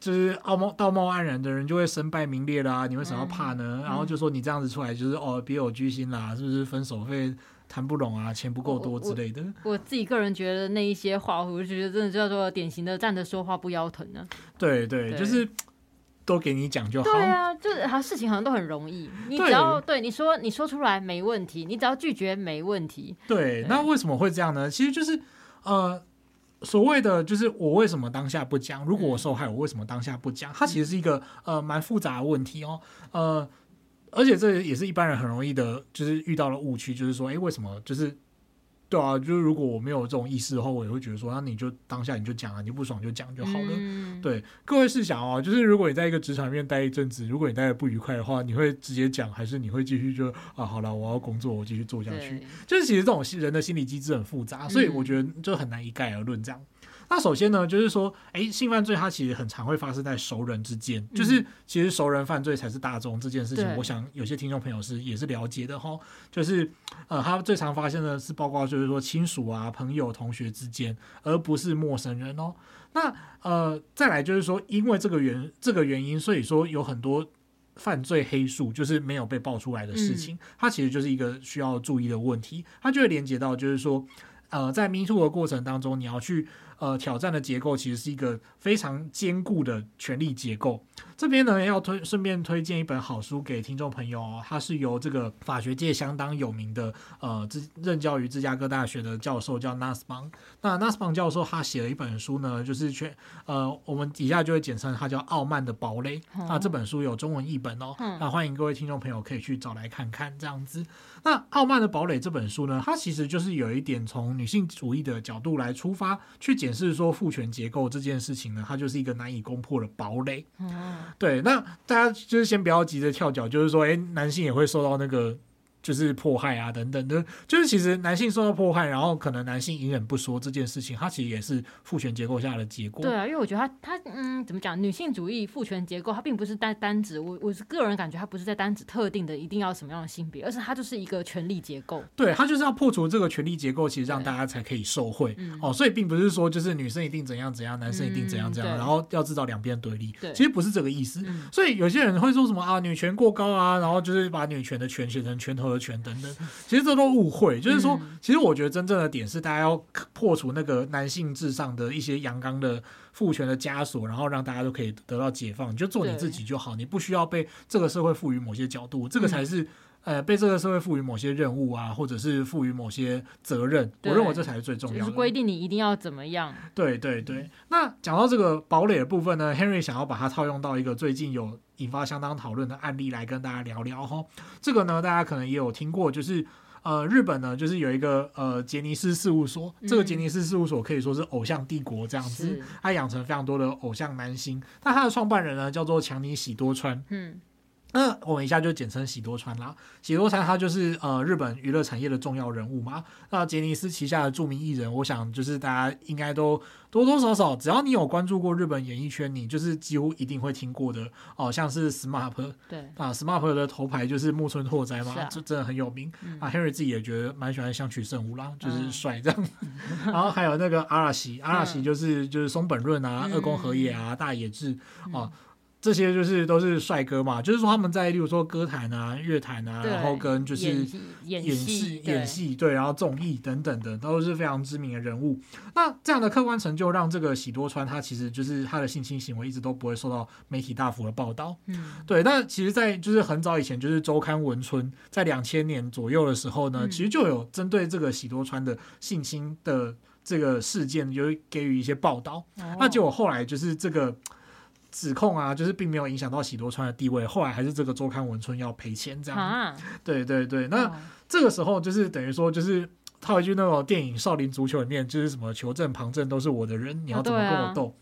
就是道貌道貌岸然的人就会身败名裂啦，你为什么要怕呢？嗯、然后就说你这样子出来就是哦别有居心啦，是不是分手费谈不拢啊，钱不够多之类的我？我自己个人觉得那一些话，我就觉得真的叫做典型的站着说话不腰疼呢、啊。对对，对就是都给你讲就好。对啊，就是好事情好像都很容易，你只要对，对你说你说出来没问题，你只要拒绝没问题。对，对那为什么会这样呢？其实就是呃。所谓的就是我为什么当下不讲？如果我受害，我为什么当下不讲？它其实是一个呃蛮复杂的问题哦，呃，而且这也是一般人很容易的，就是遇到了误区，就是说，哎，为什么就是？对啊，就是如果我没有这种意识的话，我也会觉得说，那你就当下你就讲啊，你不爽就讲就好了。嗯、对，各位试想哦，就是如果你在一个职场里面待一阵子，如果你待的不愉快的话，你会直接讲，还是你会继续就啊，好了，我要工作，我继续做下去。就是其实这种人的心理机制很复杂，所以我觉得就很难一概而论这样。那首先呢，就是说，哎，性犯罪它其实很常会发生在熟人之间，嗯、就是其实熟人犯罪才是大众这件事情。我想有些听众朋友是也是了解的哈，就是呃，他最常发现的是包括就是说亲属啊、朋友、同学之间，而不是陌生人哦。那呃，再来就是说，因为这个原这个原因，所以说有很多犯罪黑数就是没有被爆出来的事情，嗯、它其实就是一个需要注意的问题，它就会连接到就是说，呃，在 Me Too 的过程当中，你要去。呃，挑战的结构其实是一个非常坚固的权力结构。这边呢，要推顺便推荐一本好书给听众朋友哦，它是由这个法学界相当有名的呃，任教于芝加哥大学的教授叫 Nussbaum。那 Nussbaum 教授他写了一本书呢，就是全呃，我们底下就会简称它叫《傲慢的堡垒》。那这本书有中文译本哦，那欢迎各位听众朋友可以去找来看看这样子。那《傲慢的堡垒》这本书呢，它其实就是有一点从女性主义的角度来出发去解。释说父权结构这件事情呢，它就是一个难以攻破的堡垒。对，那大家就是先不要急着跳脚，就是说，哎，男性也会受到那个。就是迫害啊，等等的，就是其实男性受到迫害，然后可能男性隐忍不说这件事情，它其实也是父权结构下的结果。对啊，因为我觉得他他嗯，怎么讲？女性主义父权结构，它并不是单单指我，我是个人感觉，它不是在单指特定的一定要什么样的性别，而是它就是一个权力结构。对，它就是要破除这个权力结构，其实让大家才可以受惠哦。所以并不是说就是女生一定怎样怎样，男生一定怎样怎样，然后要制造两边对立。对，其实不是这个意思。所以有些人会说什么啊，女权过高啊，然后就是把女权的权写成拳头的拳等等，其实这都误会。就是说，其实我觉得真正的点是，大家要破除那个男性至上的一些阳刚的父权的枷锁，然后让大家都可以得到解放。你就做你自己就好，你不需要被这个社会赋予某些角度，这个才是呃被这个社会赋予某些任务啊，或者是赋予某些责任。我认为这才是最重要的。就是规定你一定要怎么样？对对对。那讲到这个堡垒的部分呢，Henry 想要把它套用到一个最近有。引发相当讨论的案例来跟大家聊聊哈，这个呢，大家可能也有听过，就是呃，日本呢，就是有一个呃杰尼斯事务所，这个杰尼斯事务所可以说是偶像帝国这样子，他养成非常多的偶像男星，但他的创办人呢叫做强尼喜多川，嗯。那我们一下就简称喜多川啦。喜多川他就是呃日本娱乐产业的重要人物嘛。那杰尼斯旗下的著名艺人，我想就是大家应该都多多少少，只要你有关注过日本演艺圈，你就是几乎一定会听过的哦、呃，像是 SMAP，对啊，SMAP 的头牌就是木村拓哉嘛，这、啊、真的很有名、嗯、啊。Henry 自己也觉得蛮喜欢相取慎吾啦，就是帅这样。嗯、(laughs) 然后还有那个阿拉西，阿拉西就是就是松本润啊、嗯、二宫和也啊、大野智啊。嗯这些就是都是帅哥嘛，就是说他们在例如说歌坛啊、乐坛啊，然后跟就是演戏、演戏对，然后综艺等等的，都是非常知名的人物。那这样的客观成就让这个喜多川他其实就是他的性侵行为一直都不会受到媒体大幅的报道。嗯，对。但其实，在就是很早以前，就是周刊文春在两千年左右的时候呢，其实就有针对这个喜多川的性侵的这个事件，就给予一些报道。那结果后来就是这个。指控啊，就是并没有影响到喜多川的地位，后来还是这个周刊文春要赔钱这样。啊、对对对，那这个时候就是等于说，就是套一句那种电影《少林足球》里面，就是什么球证旁证都是我的人，你要怎么跟我斗？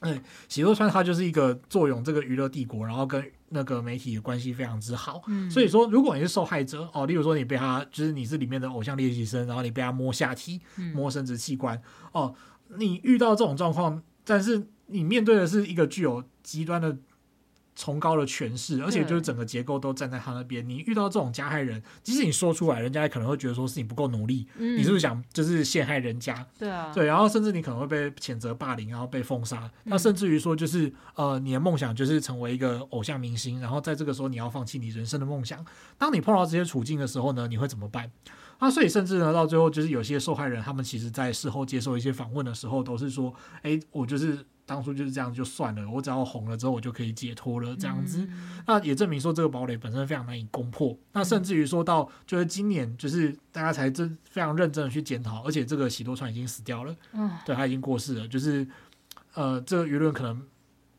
哎、啊嗯，喜多川他就是一个坐拥这个娱乐帝国，然后跟那个媒体的关系非常之好。嗯、所以说，如果你是受害者哦，例如说你被他，就是你是里面的偶像练习生，然后你被他摸下体、摸生殖器官哦，你遇到这种状况，但是。你面对的是一个具有极端的崇高的权势，而且就是整个结构都站在他那边。你遇到这种加害人，即使你说出来，人家也可能会觉得说是你不够努力，嗯、你是不是想就是陷害人家？对啊，对，然后甚至你可能会被谴责霸凌，然后被封杀。那甚至于说就是呃，你的梦想就是成为一个偶像明星，然后在这个时候你要放弃你人生的梦想。当你碰到这些处境的时候呢，你会怎么办？那所以甚至呢，到最后就是有些受害人，他们其实在事后接受一些访问的时候，都是说，哎，我就是。当初就是这样，就算了。我只要红了之后，我就可以解脱了，这样子。嗯、那也证明说，这个堡垒本身非常难以攻破。嗯、那甚至于说到，就是今年，就是大家才真非常认真的去检讨，而且这个喜多川已经死掉了，嗯、对他已经过世了。就是呃，这个舆论可能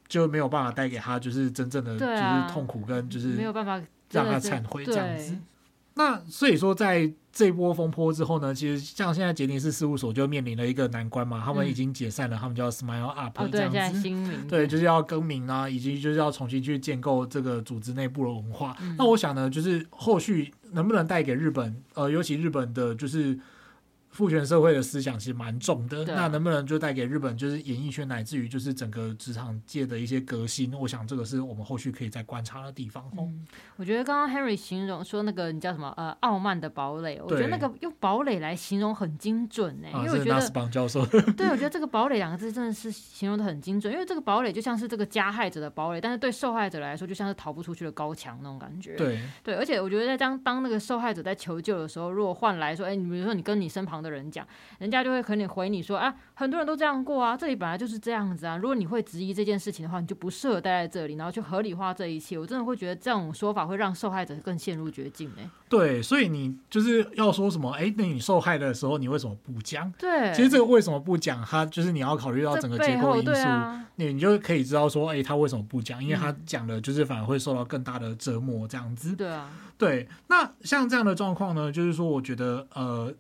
就没有办法带给他，就是真正的就是痛苦跟就是没有办法让他忏悔这样子。那所以说，在这波风波之后呢，其实像现在杰尼斯事务所就面临了一个难关嘛，他们已经解散了，嗯、他们叫 Smile Up 这样子，哦、对，对，就是要更名啊，以及就是要重新去建构这个组织内部的文化。嗯、那我想呢，就是后续能不能带给日本，呃，尤其日本的，就是。父权社会的思想其实蛮重的，那能不能就带给日本就是演艺圈乃至于就是整个职场界的一些革新？我想这个是我们后续可以再观察的地方。嗯，我觉得刚刚 Henry 形容说那个你叫什么呃傲慢的堡垒，我觉得那个用堡垒来形容很精准呢，因为我觉得邦教授对，我觉得这个堡垒两个字真的是形容的很精准，因为这个堡垒就像是这个加害者的堡垒，但是对受害者来说就像是逃不出去的高墙那种感觉。对对，而且我觉得在当当那个受害者在求救的时候，如果换来说，哎，你比如说你跟你身旁的人讲。人家就会可能回你说啊，很多人都这样过啊，这里本来就是这样子啊。如果你会质疑这件事情的话，你就不适合待在这里，然后去合理化这一切。我真的会觉得这种说法会让受害者更陷入绝境哎。对，所以你就是要说什么？哎，那你受害的时候，你为什么不讲？对，其实这个为什么不讲？他就是你要考虑到整个结构因素，啊、你你就可以知道说，哎，他为什么不讲？因为他讲了，就是反而会受到更大的折磨这样子。对啊，对。那像这样的状况呢，就是说，我觉得呃。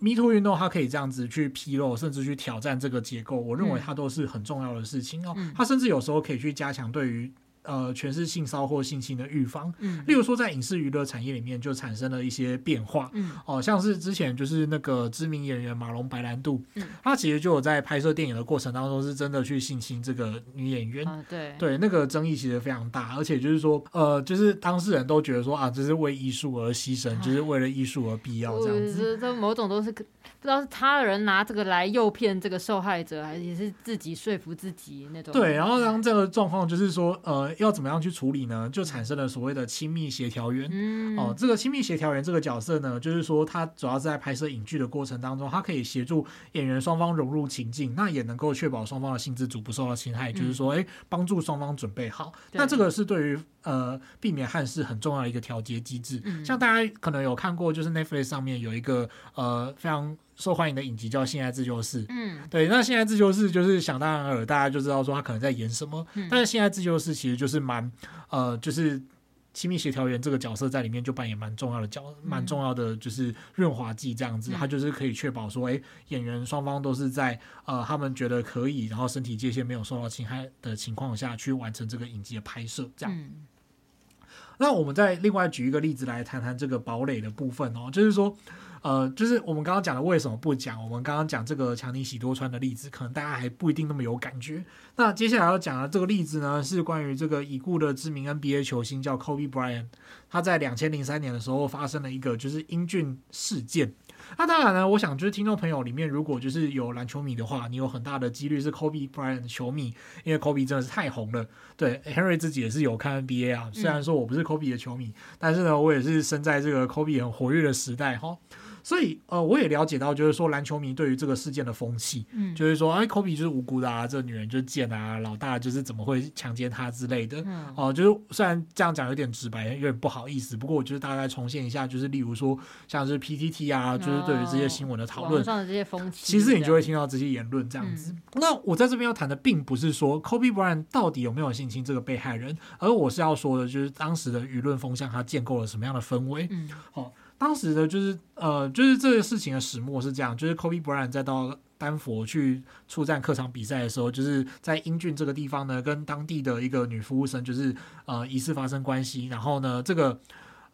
MeToo 运动，它可以这样子去披露，甚至去挑战这个结构，我认为它都是很重要的事情哦。它甚至有时候可以去加强对于。呃，全是性骚或性侵的预防，嗯，例如说在影视娱乐产业里面就产生了一些变化，嗯，哦、呃，像是之前就是那个知名演员马龙白兰度，嗯，他其实就有在拍摄电影的过程当中是真的去性侵这个女演员，啊、对，对，那个争议其实非常大，而且就是说，呃，就是当事人都觉得说啊，这是为艺术而牺牲，就是为了艺术而必要这样子，这某种都是不知道是他的人拿这个来诱骗这个受害者，还是也是自己说服自己那种，对，然后当这个状况就是说，呃，要怎么样去处理？呢，就产生了所谓的亲密协调员。嗯、哦，这个亲密协调员这个角色呢，就是说他主要是在拍摄影剧的过程当中，他可以协助演员双方融入情境，那也能够确保双方的性自主不受到侵害。嗯、就是说，哎，帮助双方准备好。那这个是对于呃避免憾事很重要的一个调节机制。嗯、像大家可能有看过，就是 Netflix 上面有一个呃非常受欢迎的影集叫《性爱自救室》。嗯，对，那《性爱自救室》就是想当然尔，大家就知道说他可能在演什么。嗯、但是《性爱自救室》其实就是蛮呃，就是亲密协调员这个角色在里面就扮演蛮重要的角，蛮、嗯、重要的就是润滑剂这样子。他就是可以确保说，哎，演员双方都是在呃他们觉得可以，然后身体界限没有受到侵害的情况下去完成这个影集的拍摄，这样。嗯、那我们再另外举一个例子来谈谈这个堡垒的部分哦，就是说。呃，就是我们刚刚讲的为什么不讲？我们刚刚讲这个强尼喜多川的例子，可能大家还不一定那么有感觉。那接下来要讲的这个例子呢，是关于这个已故的知名 NBA 球星叫 Kobe Bryant，他在两千零三年的时候发生了一个就是英俊事件。那当然呢，我想就是听众朋友里面，如果就是有篮球迷的话，你有很大的几率是 Kobe Bryant 的球迷，因为 Kobe 真的是太红了。对，Henry 自己也是有看 NBA 啊，虽然说我不是 Kobe 的球迷，嗯、但是呢，我也是生在这个 Kobe 很活跃的时代哈。所以，呃，我也了解到，就是说篮球迷对于这个事件的风气，嗯，就是说，哎，科比就是无辜的啊，这个女人就是贱啊，老大就是怎么会强奸她之类的，嗯，哦、呃，就是虽然这样讲有点直白，有点不好意思，不过我就是大概重现一下，就是例如说，像是 PTT 啊，就是对于这些新闻的讨论，上的这些风气，其实你就会听到这些言论这样子。嗯、那我在这边要谈的，并不是说 Kobe Bryant 到底有没有性侵这个被害人，而我是要说的，就是当时的舆论风向，它建构了什么样的氛围，嗯，好、哦。当时的就是呃，就是这个事情的始末是这样，就是 Kobe Bryant 在到丹佛去出战客场比赛的时候，就是在英俊这个地方呢，跟当地的一个女服务生就是呃疑似发生关系，然后呢，这个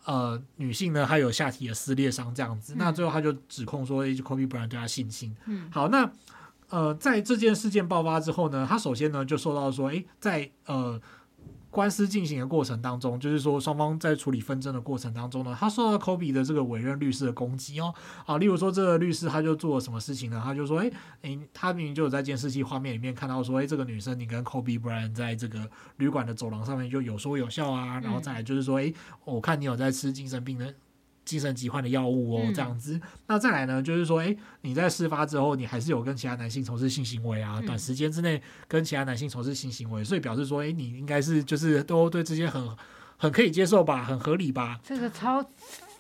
呃女性呢，她有下体的撕裂伤这样子，嗯、那最后他就指控说，Kobe Bryant 对她性侵。嗯，好，那呃在这件事件爆发之后呢，他首先呢就受到说，诶，在呃。官司进行的过程当中，就是说双方在处理纷争的过程当中呢，他受到 Kobe 的这个委任律师的攻击哦，啊，例如说这个律师他就做了什么事情呢？他就说，哎，哎，他明明就有在监视器画面里面看到说，哎，这个女生你跟 Kobe Bryant 在这个旅馆的走廊上面就有说有笑啊，然后再来就是说，哎，我看你有在吃精神病的。精神疾患的药物哦，这样子。嗯、那再来呢，就是说，诶，你在事发之后，你还是有跟其他男性从事性行为啊，嗯、短时间之内跟其他男性从事性行为，所以表示说，诶，你应该是就是都对这些很很可以接受吧，很合理吧？这个超。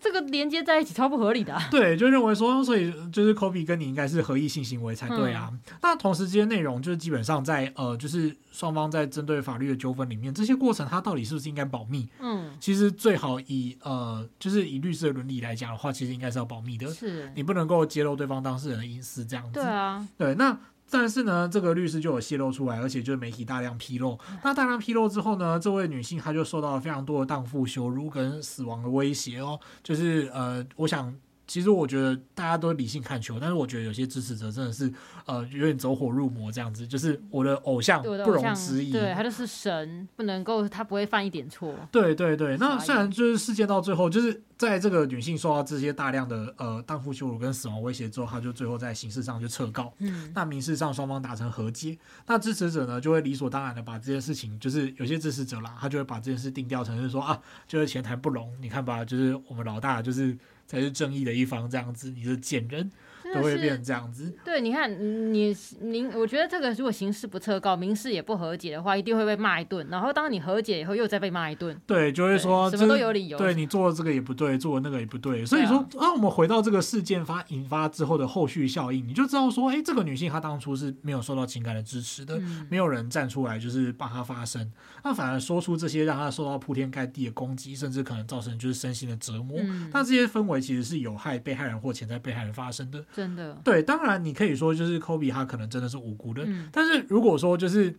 这个连接在一起超不合理的，啊，对，就认为说，所以就是 Kobe 跟你应该是合意性行为才对啊。嗯、那同时这些内容就是基本上在呃，就是双方在针对法律的纠纷里面，这些过程它到底是不是应该保密？嗯，其实最好以呃，就是以律师的伦理来讲的话，其实应该是要保密的，是你不能够揭露对方当事人的隐私这样子。对啊，对，那。但是呢，这个律师就有泄露出来，而且就是媒体大量披露。那大量披露之后呢，这位女性她就受到了非常多的荡妇羞辱跟死亡的威胁哦。就是呃，我想。其实我觉得大家都理性看球，但是我觉得有些支持者真的是呃有点走火入魔这样子，就是我的偶像不容置疑，对，他就是神，不能够他不会犯一点错。对对对，那虽然就是事件到最后，就是在这个女性受到这些大量的呃荡妇羞辱跟死亡威胁之后，他就最后在刑事上就撤告，嗯，那民事上双方达成和解，那支持者呢就会理所当然的把这件事情，就是有些支持者啦，他就会把这件事定调成是说啊，就是前台不容，你看吧，就是我们老大就是。才是正义的一方，这样子，你是贱人。都会变成这样子。对，你看，你您，我觉得这个如果刑事不撤告，民事也不和解的话，一定会被骂一顿。然后当你和解以后，又再被骂一顿。对，就会说什么都有理由。对，你做的这个也不对，做的那个也不对。所以说，啊，我们回到这个事件发引发之后的后续效应，你就知道说，哎，这个女性她当初是没有受到情感的支持的，嗯、没有人站出来就是帮她发声，那反而说出这些让他受到铺天盖地的攻击，甚至可能造成就是身心的折磨。嗯、但这些氛围其实是有害被害人或潜在被害人发生的。真的。对，当然，你可以说就是 Kobe 他可能真的是无辜的，嗯、但是如果说就是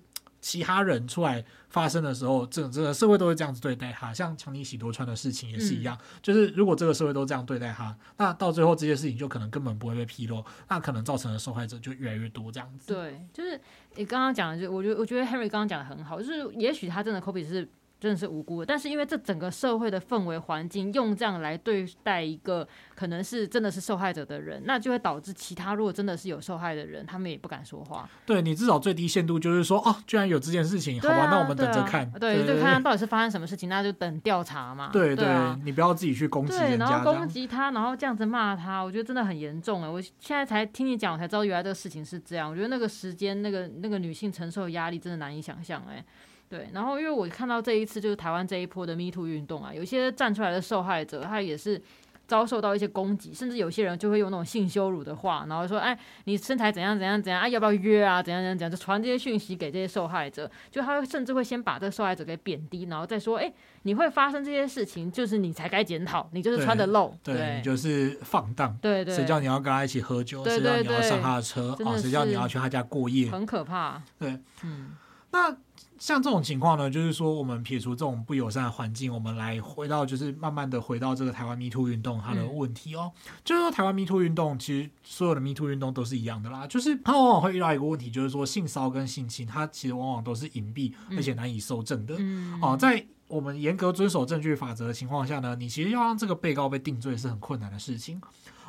其他人出来发声的时候，整整个社会都会这样子对待他，像强尼喜多川的事情也是一样，嗯、就是如果这个社会都这样对待他，那到最后这些事情就可能根本不会被披露，那可能造成的受害者就越来越多这样子。对，就是你刚刚讲的，就我觉得我觉得 Henry 刚刚讲的很好，就是也许他真的 Kobe 是。真的是无辜的，但是因为这整个社会的氛围环境用这样来对待一个可能是真的是受害者的人，那就会导致其他如果真的是有受害的人，他们也不敢说话。对，你至少最低限度就是说，哦，居然有这件事情，好吧，啊、那我们等着看，对，就看看到底是发生什么事情，那就等调查嘛。对对，对啊、你不要自己去攻击人家，然后攻击他，然后这样子骂他，我觉得真的很严重哎！我现在才听你讲，我才知道原来这个事情是这样。我觉得那个时间，那个那个女性承受压力真的难以想象哎。对，然后因为我看到这一次就是台湾这一波的 Me Too 运动啊，有些站出来的受害者，他也是遭受到一些攻击，甚至有些人就会用那种性羞辱的话，然后说，哎，你身材怎样怎样怎样，啊，要不要约啊？怎样怎样怎样，就传这些讯息给这些受害者，就他会甚至会先把这个受害者给贬低，然后再说，哎，你会发生这些事情，就是你才该检讨，你就是穿的露，对，就是放荡，对对，谁叫你要跟他一起喝酒，谁叫你要上他的车啊？谁叫你要去他家过夜，很可怕，对，嗯，那。像这种情况呢，就是说我们撇除这种不友善的环境，我们来回到就是慢慢的回到这个台湾 Me Too 运动它的问题哦。嗯、就是说台湾 Me Too 运动其实所有的 Me Too 运动都是一样的啦，就是它往往会遇到一个问题，就是说性骚跟性侵它其实往往都是隐蔽而且难以搜证的。嗯、哦，在我们严格遵守证据法则的情况下呢，你其实要让这个被告被定罪是很困难的事情。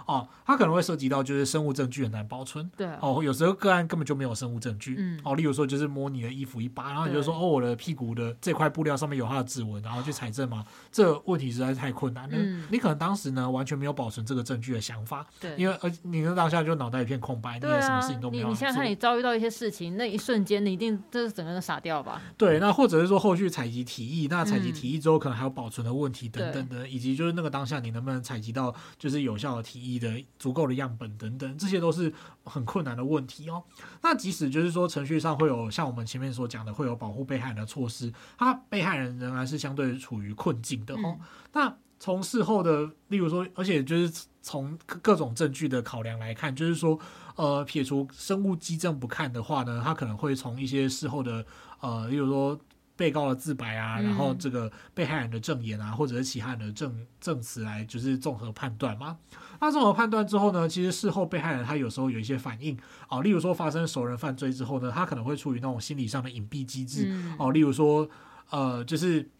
哦，它可能会涉及到就是生物证据很难保存。对。哦，有时候个案根本就没有生物证据。嗯。哦，例如说就是摸你的衣服一扒，然后你就说哦，我的屁股的这块布料上面有他的指纹，然后去采证嘛，这问题实在是太困难了。嗯。你可能当时呢完全没有保存这个证据的想法。对。因为呃，你的当下就脑袋一片空白，你也什么事情都没有。你现在看你遭遇到一些事情，那一瞬间你一定就是整个人傻掉吧？对。那或者是说后续采集提议，那采集提议之后可能还有保存的问题等等的，以及就是那个当下你能不能采集到就是有效的体液的足够的。样本等等，这些都是很困难的问题哦。那即使就是说程序上会有像我们前面所讲的，会有保护被害人的措施，他被害人仍然是相对处于困境的哦。嗯、那从事后的，例如说，而且就是从各种证据的考量来看，就是说，呃，撇除生物基证不看的话呢，他可能会从一些事后的，呃，例如说。被告的自白啊，然后这个被害人的证言啊，或者是其他人的证证词来，就是综合判断嘛。那综合判断之后呢，其实事后被害人他有时候有一些反应啊，例如说发生熟人犯罪之后呢，他可能会处于那种心理上的隐蔽机制哦，例如说呃，就是。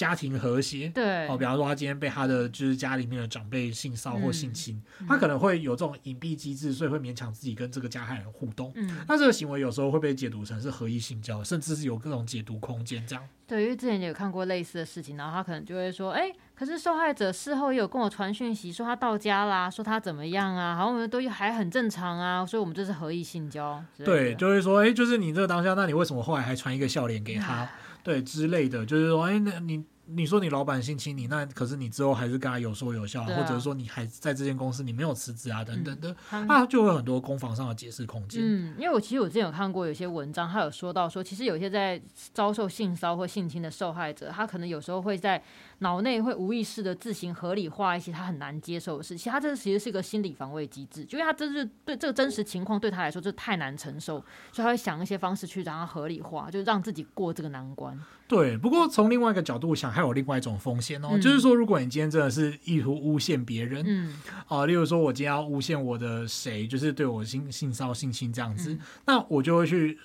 家庭和谐，对哦，比方说他今天被他的就是家里面的长辈性骚或性侵，嗯、他可能会有这种隐蔽机制，所以会勉强自己跟这个加害人互动。嗯，那这个行为有时候会被解读成是合意性交，甚至是有各种解读空间这样。对，因为之前也有看过类似的事情，然后他可能就会说，哎，可是受害者事后也有跟我传讯息，说他到家啦，说他怎么样啊，好像我们都还很正常啊，所以我们这是合意性交。对，就会说，哎，就是你这个当下，那你为什么后来还传一个笑脸给他？对，之类的，就是说，哎，那你。你说你老板性侵你，那可是你之后还是跟他有说有笑，啊，或者说你还在这间公司，你没有辞职啊，等等的，那、就会很多攻防上的解释空间。嗯，因为我其实我之前有看过有些文章，他有说到说，其实有些在遭受性骚或性侵的受害者，他可能有时候会在脑内会无意识的自行合理化一些他很难接受的事，其实他这其实是一个心理防卫机制，就因为他这是对这个真实情况对他来说就太难承受，所以他会想一些方式去让他合理化，就让自己过这个难关。对，不过从另外一个角度想，还有另外一种风险哦，嗯、就是说，如果你今天真的是意图诬陷别人，嗯，啊，例如说，我今天要诬陷我的谁，就是对我性性骚性侵这样子，嗯、那我就会去。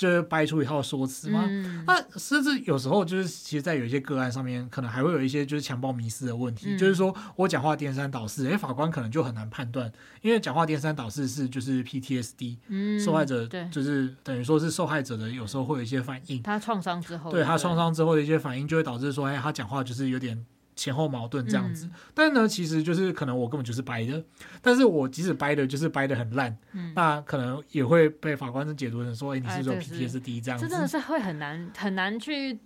就是掰出一套说辞吗？嗯、那甚至有时候就是，其实，在有一些个案上面，可能还会有一些就是强暴迷思的问题。嗯、就是说我讲话颠三倒四，哎、欸，法官可能就很难判断，因为讲话颠三倒四是就是 PTSD，、嗯、受害者就是等于说是受害者的有时候会有一些反应。他创伤之后，对他创伤之后的一些反应，就会导致说，哎、欸，他讲话就是有点。前后矛盾这样子，嗯、但呢，其实就是可能我根本就是掰的，但是我即使掰的，就是掰的很烂，嗯、那可能也会被法官解读成说，哎、欸，你是说 PTSD 这样子，这真的是会很难很难去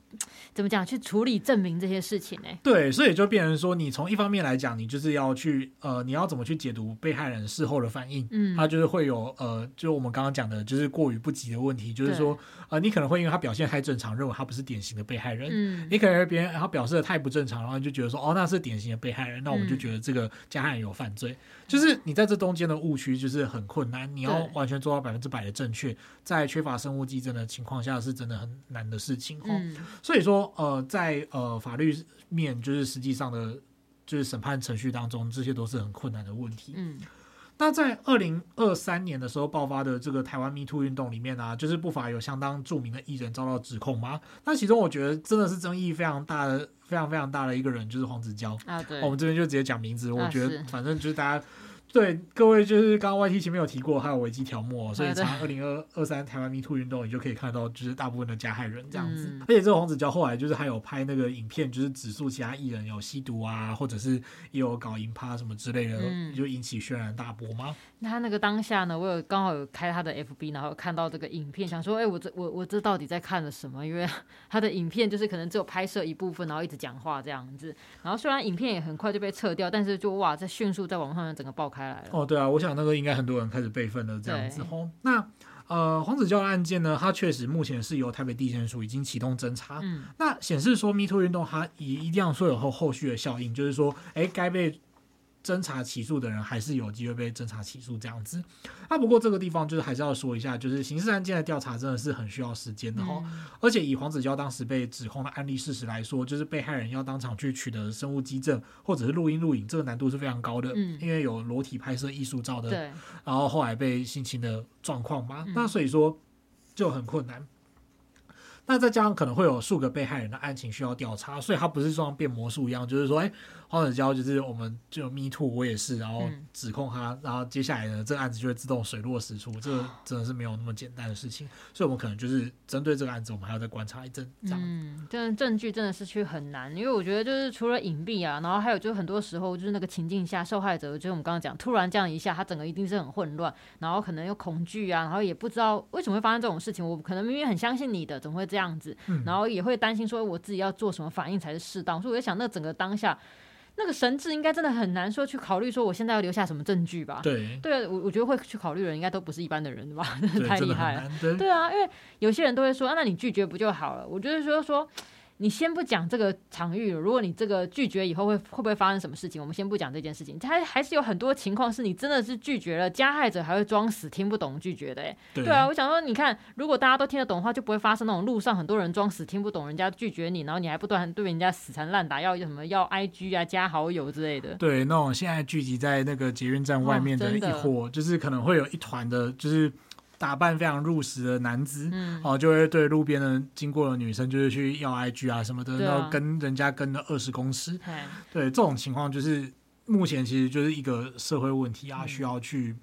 怎么讲去处理证明这些事情呢、欸？对，所以就变成说，你从一方面来讲，你就是要去呃，你要怎么去解读被害人事后的反应，嗯，他就是会有呃，就我们刚刚讲的，就是过于不及的问题，就是说，呃，你可能会因为他表现太正常，认为他不是典型的被害人，嗯，你可能别人他表示的太不正常，然后你就觉得。说哦，那是典型的被害人，那我们就觉得这个加害人有犯罪。嗯、就是你在这中间的误区就是很困难，你要完全做到百分之百的正确，在缺乏生物技证的情况下，是真的很难的事情。嗯、所以说呃，在呃法律面，就是实际上的，就是审判程序当中，这些都是很困难的问题。嗯。那在二零二三年的时候爆发的这个台湾 Me Too 运动里面啊，就是不乏有相当著名的艺人遭到指控嘛。那其中我觉得真的是争议非常大的、非常非常大的一个人，就是黄子佼啊。对，我们这边就直接讲名字。我觉得反正就是大家。对各位，就是刚刚 YT 前面有提过，还有危机条目，所以查二零二二三台湾 Me Too 运动，你就可以看到，就是大部分的加害人这样子。嗯、而且这个黄子佼后来就是还有拍那个影片，就是指诉其他艺人有吸毒啊，或者是也有搞淫趴什么之类的，嗯、就引起轩然大波吗？那他那个当下呢，我有刚好有开他的 FB，然后看到这个影片，想说，哎，我这我我这到底在看了什么？因为他的影片就是可能只有拍摄一部分，然后一直讲话这样子。然后虽然影片也很快就被撤掉，但是就哇，在迅速在网上面整个爆开来了。哦，对啊，我。想那个应该很多人开始备份了，这样子吼。那呃，黄子佼的案件呢，它确实目前是由台北地检署已经启动侦查。嗯，那显示说 Me Too 运动它一一定要说有后后续的效应，就是说，哎，该被。侦查起诉的人还是有机会被侦查起诉这样子，啊，不过这个地方就是还是要说一下，就是刑事案件的调查真的是很需要时间的哈，嗯、而且以黄子佼当时被指控的案例事实来说，就是被害人要当场去取得生物基证或者是录音录影，这个难度是非常高的，嗯，因为有裸体拍摄艺术照的，对，然后后来被性侵的状况嘛，嗯、那所以说就很困难。那再加上可能会有数个被害人的案情需要调查，所以他不是说像变魔术一样，就是说，哎。黄子佼就是我们就 Me Too，我也是，然后指控他，嗯、然后接下来呢，这个案子就会自动水落石出，这个真的是没有那么简单的事情，所以我们可能就是针对这个案子，我们还要再观察一阵。这样，嗯，这证据真的是去很难，因为我觉得就是除了隐蔽啊，然后还有就是很多时候就是那个情境下，受害者就是我们刚刚讲，突然这样一下，他整个一定是很混乱，然后可能又恐惧啊，然后也不知道为什么会发生这种事情，我可能明明很相信你的，怎么会这样子？嗯、然后也会担心说我自己要做什么反应才是适当，所以我在想，那整个当下。那个神智应该真的很难说去考虑说我现在要留下什么证据吧？对，对，我我觉得会去考虑的人应该都不是一般的人吧？(laughs) 太厉害了，对，啊，因为有些人都会说，啊，那你拒绝不就好了？我觉得说说。你先不讲这个场域，如果你这个拒绝以后会会不会发生什么事情？我们先不讲这件事情。它还是有很多情况是你真的是拒绝了，加害者还会装死听不懂拒绝的。哎，对啊，我想说，你看，如果大家都听得懂的话，就不会发生那种路上很多人装死听不懂人家拒绝你，然后你还不断对人家死缠烂打，要什么要 IG 啊加好友之类的。对，那种现在聚集在那个捷运站外面的一伙，哦、就是可能会有一团的，就是。打扮非常入时的男子，嗯，哦，就会对路边的经过的女生，就是去要 IG 啊什么的，啊、然后跟人家跟了二十公尺，对，这种情况就是目前其实就是一个社会问题啊，嗯、需要去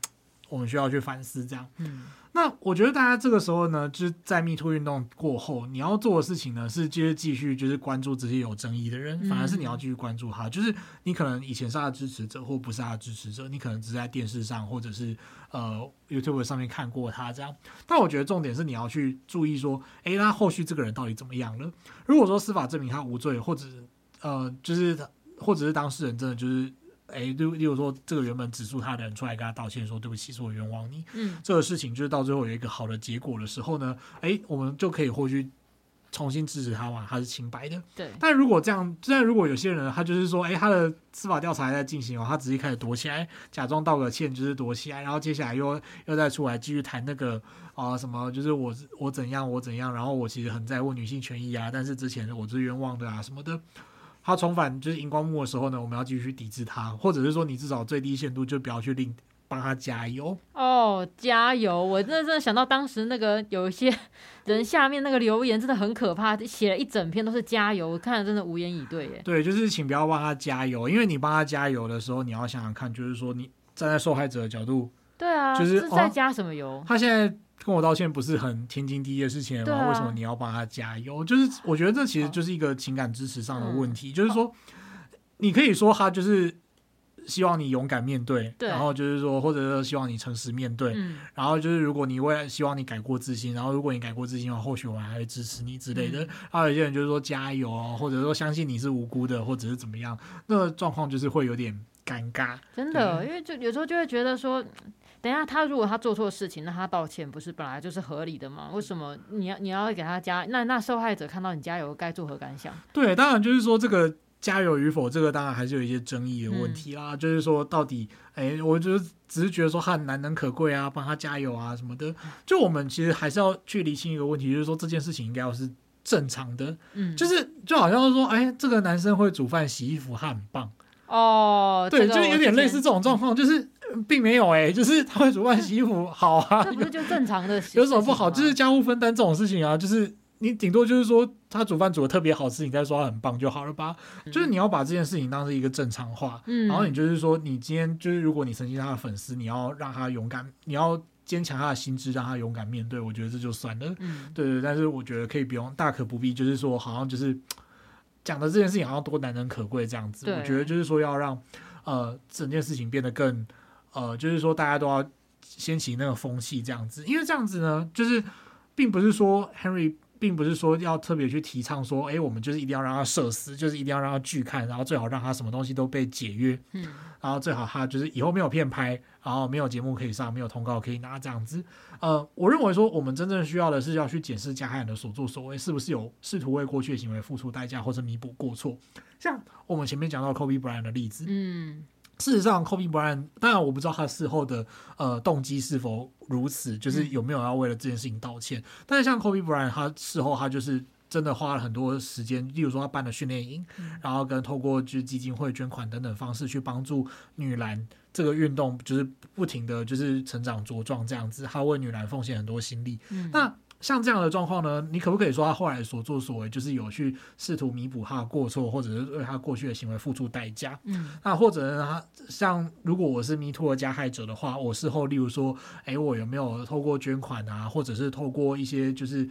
我们需要去反思这样，嗯。那我觉得大家这个时候呢，就是在 Me Too 运动过后，你要做的事情呢，是就是继续就是关注这些有争议的人，反而是你要继续关注他。嗯、就是你可能以前是他的支持者，或不是他的支持者，你可能只是在电视上或者是呃 YouTube 上面看过他这样。但我觉得重点是你要去注意说，哎，那后续这个人到底怎么样了？如果说司法证明他无罪，或者呃，就是或者是当事人真的就是。哎，例例如说，这个原本指诉他的人出来跟他道歉，说对不起，是我冤枉你。嗯，这个事情就是到最后有一个好的结果的时候呢，哎，我们就可以或许重新制止他嘛，他是清白的。对。但如果这样，虽然如果有些人他就是说，哎，他的司法调查还在进行哦，他直接开始躲起来，假装道个歉，就是躲起来，然后接下来又又再出来继续谈那个啊、呃、什么，就是我我怎样我怎样，然后我其实很在乎女性权益啊，但是之前我是冤枉的啊什么的。他重返就是荧光幕的时候呢，我们要继续去抵制他，或者是说你至少最低限度就不要去令帮他加油哦，加油！我真的真的想到当时那个有一些人下面那个留言真的很可怕，写了一整篇都是加油，我看了真的无言以对耶。对，就是请不要帮他加油，因为你帮他加油的时候，你要想想看，就是说你站在受害者的角度，对啊，就是，在加什么油？哦，他现在。跟我道歉不是很天经地义的事情吗？啊、为什么你要帮他加油？就是我觉得这其实就是一个情感支持上的问题。嗯、就是说，你可以说他就是希望你勇敢面对，对然后就是说，或者说希望你诚实面对，嗯、然后就是如果你未来希望你改过自新，然后如果你改过自新的话，或许我们还会支持你之类的。还、嗯、有一些人就是说加油，或者说相信你是无辜的，或者是怎么样，那个状况就是会有点尴尬。真的，因为就有时候就会觉得说。等一下，他如果他做错事情，那他道歉不是本来就是合理的吗？为什么你要你要给他加？那那受害者看到你加油，该作何感想？对，当然就是说这个加油与否，这个当然还是有一些争议的问题啦。嗯、就是说到底，哎、欸，我就只是觉得说他很难能可贵啊，帮他加油啊什么的。就我们其实还是要去厘清一个问题，就是说这件事情应该要是正常的。嗯，就是就好像是说，哎、欸，这个男生会煮饭、洗衣服，他很棒。哦，对，就有点类似这种状况，就是。并没有哎、欸，就是他会煮饭洗衣服，好啊，这不是就正常的？(laughs) 有什么不好？就是家务分担这种事情啊，就是你顶多就是说他煮饭煮的特别好吃，你再说他很棒就好了吧？嗯、就是你要把这件事情当成一个正常化，嗯，然后你就是说，你今天就是如果你曾经是他的粉丝，你要让他勇敢，你要坚强他的心智，让他勇敢面对。我觉得这就算了，嗯，对，对对。但是我觉得可以不用，大可不必，就是说好像就是讲的这件事情好像多难能可贵这样子。我觉得就是说要让呃整件事情变得更。呃，就是说大家都要掀起那个风气，这样子，因为这样子呢，就是并不是说 Henry 并不是说要特别去提倡说，哎，我们就是一定要让他社死，就是一定要让他拒看，然后最好让他什么东西都被解约，嗯，然后最好他就是以后没有片拍，然后没有节目可以上，没有通告可以拿，这样子。呃，我认为说我们真正需要的是要去检视加害人的所作所为，是不是有试图为过去的行为付出代价或者弥补过错，像我们前面讲到 Kobe Bryant 的例子，嗯。事实上，Kobe Bryant 当然我不知道他事后的呃动机是否如此，就是有没有要为了这件事情道歉。嗯、但是像 Kobe Bryant，他事后他就是真的花了很多时间，例如说他办了训练营，嗯、然后跟透过就是基金会捐款等等方式去帮助女篮这个运动，就是不停的就是成长茁壮这样子。他为女篮奉献很多心力。嗯、那像这样的状况呢，你可不可以说他后来所作所为就是有去试图弥补他的过错，或者是为他过去的行为付出代价？嗯，那或者呢，他像如果我是 MeToo 的加害者的话，我事后例如说，哎，我有没有透过捐款啊，或者是透过一些就是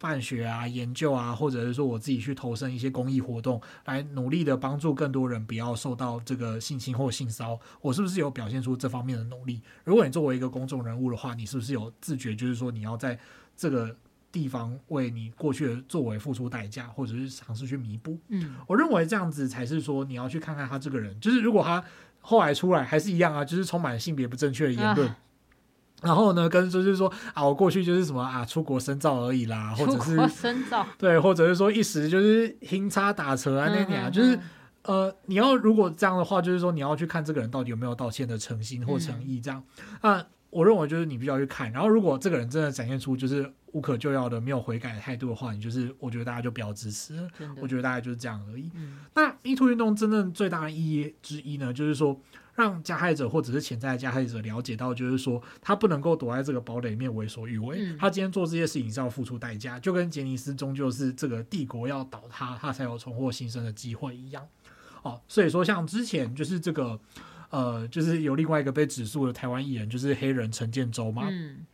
办学啊、研究啊，或者是说我自己去投身一些公益活动，来努力的帮助更多人不要受到这个性侵或性骚，我是不是有表现出这方面的努力？如果你作为一个公众人物的话，你是不是有自觉，就是说你要在这个地方为你过去的作为付出代价，或者是尝试去弥补。嗯，我认为这样子才是说你要去看看他这个人，就是如果他后来出来还是一样啊，就是充满性别不正确的言论，啊、然后呢，跟就是说啊，我过去就是什么啊，出国深造而已啦，(laughs) 或者是深造，(laughs) 对，或者是说一时就是阴差打车啊那点啊，就是呃，你要如果这样的话，就是说你要去看这个人到底有没有道歉的诚心或诚意，这样。啊。我认为就是你必须要去看，然后如果这个人真的展现出就是无可救药的没有悔改的态度的话，你就是我觉得大家就不要支持。我觉得大概就是这样而已。嗯、那 MeToo 运动真正最大的意义之一呢，就是说让加害者或者是潜在的加害者了解到，就是说他不能够躲在这个堡垒里面为所欲为。嗯、他今天做这些事情是要付出代价，就跟杰尼斯终究是这个帝国要倒塌，他才有重获新生的机会一样。哦，所以说像之前就是这个。呃，就是有另外一个被指诉的台湾艺人，就是黑人陈建州嘛。嗯。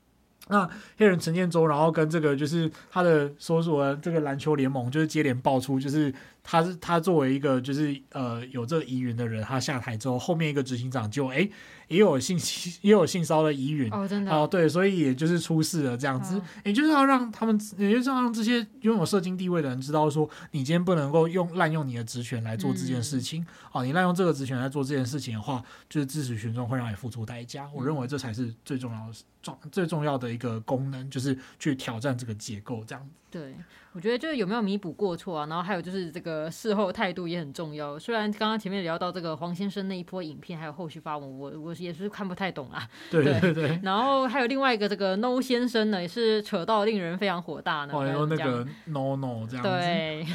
那黑人陈建州，然后跟这个就是他的所属的这个篮球联盟，就是接连爆出，就是他是他作为一个就是呃有这个疑云的人，他下台之后，后面一个执行长就哎。诶也有性也有性骚的疑云哦，真的哦，对，所以也就是出事了这样子，也、哦、就是要让他们，也就是要让这些拥有社经地位的人知道说，你今天不能够用滥用你的职权来做这件事情，嗯、哦，你滥用这个职权来做这件事情的话，就是支持群众会让你付出代价。嗯、我认为这才是最重要的重最重要的一个功能，就是去挑战这个结构这样子。对。我觉得就是有没有弥补过错啊，然后还有就是这个事后态度也很重要。虽然刚刚前面聊到这个黄先生那一波影片，还有后续发文，我我也是看不太懂啊。对对对，对。(laughs) 然后还有另外一个这个 No 先生呢，也是扯到令人非常火大呢。哦，然后那个 No No (laughs) 这样子。对。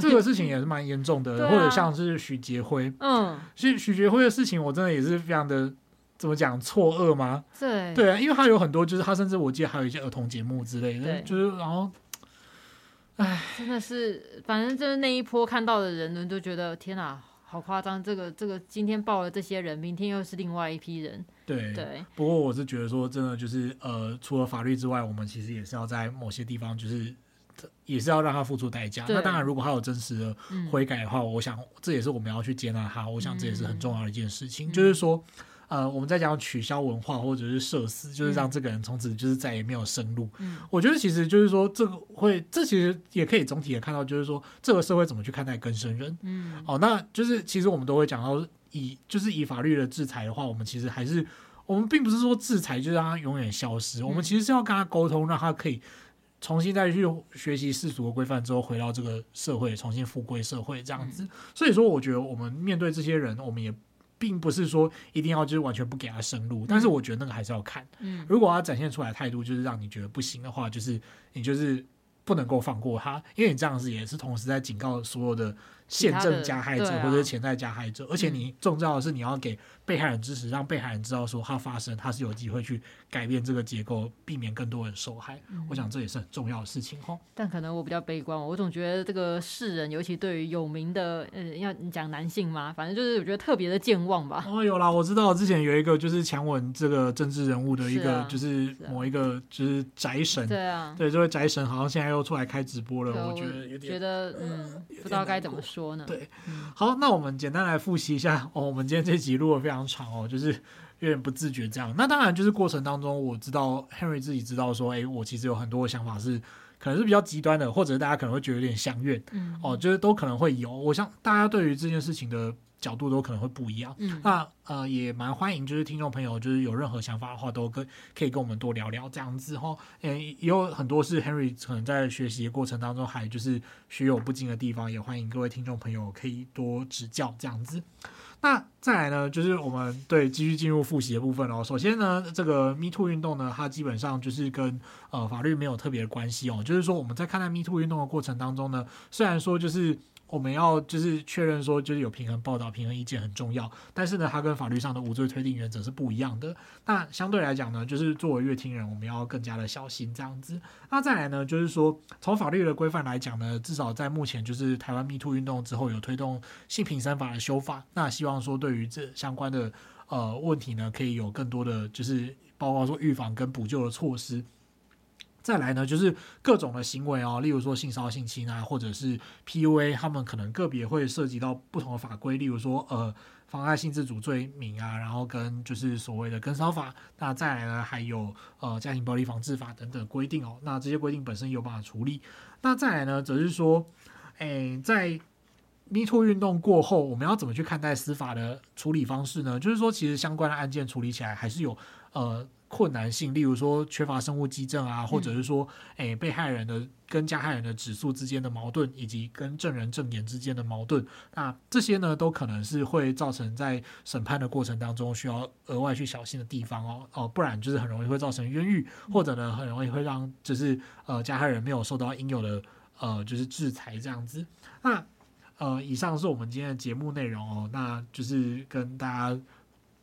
这个事情也是蛮严重的，啊、或者像是许杰辉。嗯。其实许杰辉的事情，我真的也是非常的怎么讲错愕吗？对。对啊，因为他有很多，就是他甚至我记得还有一些儿童节目之类的，就是然后。唉，真的是，反正就是那一波看到的人们，都觉得天哪，好夸张！这个这个，今天报了这些人，明天又是另外一批人。对对。不过我是觉得说，真的就是呃，除了法律之外，我们其实也是要在某些地方，就是也是要让他付出代价。那当然，如果他有真实的悔改的话，嗯、我想这也是我们要去接纳他。我想这也是很重要的一件事情，嗯、就是说。呃，我们在讲取消文化或者是社死，就是让这个人从此就是再也没有生路。嗯，我觉得其实就是说，这个会，这其实也可以总体的看到，就是说这个社会怎么去看待更生人。嗯，哦，那就是其实我们都会讲到以就是以法律的制裁的话，我们其实还是我们并不是说制裁就让他永远消失，嗯、我们其实是要跟他沟通，让他可以重新再去学习世俗的规范之后，回到这个社会，重新复归社会这样子。嗯、所以说，我觉得我们面对这些人，我们也。并不是说一定要就是完全不给他生路，但是我觉得那个还是要看。嗯，如果他展现出来的态度就是让你觉得不行的话，就是你就是不能够放过他，因为你这样子也是同时在警告所有的现正加害者或者是潜在加害者，啊、而且你重要的是你要给被害人支持，让被害人知道说他发生，他是有机会去改变这个结构，避免更多人受害。嗯、我想这也是很重要的事情哦。但可能我比较悲观，我总觉得这个世人，尤其对于有名的，呃，要你讲男性嘛，反正就是我觉得特别的健忘吧。哦，有啦，我知道之前有一个就是强吻这个政治人物的一个，就是某一个就是宅神，对啊，对这位宅神好像现在又出来开直播了，我觉得有点觉得嗯，不知道该怎么说呢。对，好，那我们简单来复习一下哦，我们今天这集录的非常长哦，就是。有点不自觉这样，那当然就是过程当中，我知道 Henry 自己知道说，哎、欸，我其实有很多的想法是可能是比较极端的，或者大家可能会觉得有点相怨，嗯，哦，就是都可能会有。我想大家对于这件事情的角度都可能会不一样，嗯，那呃也蛮欢迎，就是听众朋友就是有任何想法的话，都跟可以跟我们多聊聊这样子哈。嗯，也有很多是 Henry 可能在学习的过程当中还就是学有不精的地方，也欢迎各位听众朋友可以多指教这样子。那再来呢，就是我们对继续进入复习的部分哦。首先呢，这个 Me Too 运动呢，它基本上就是跟呃法律没有特别的关系哦。就是说我们在看待 Me Too 运动的过程当中呢，虽然说就是。我们要就是确认说，就是有平衡报道、平衡意见很重要。但是呢，它跟法律上的无罪推定原则是不一样的。那相对来讲呢，就是作为阅听人，我们要更加的小心这样子。那再来呢，就是说从法律的规范来讲呢，至少在目前就是台湾 Me Too 运动之后有推动性平三法的修法。那希望说对于这相关的呃问题呢，可以有更多的就是包括说预防跟补救的措施。再来呢，就是各种的行为哦，例如说性骚性侵啊，或者是 PUA，他们可能个别会涉及到不同的法规，例如说呃妨碍性自主罪名啊，然后跟就是所谓的跟骚法，那再来呢还有呃家庭暴力防治法等等规定哦，那这些规定本身有办法处理。那再来呢，则是说，诶，在 Me Too 运动过后，我们要怎么去看待司法的处理方式呢？就是说，其实相关的案件处理起来还是有呃。困难性，例如说缺乏生物基证啊，或者是说，哎、欸，被害人的跟加害人的指诉之间的矛盾，以及跟证人证言之间的矛盾，那这些呢，都可能是会造成在审判的过程当中需要额外去小心的地方哦哦，不然就是很容易会造成冤狱，或者呢，很容易会让就是呃加害人没有受到应有的呃就是制裁这样子。那呃，以上是我们今天的节目内容哦，那就是跟大家。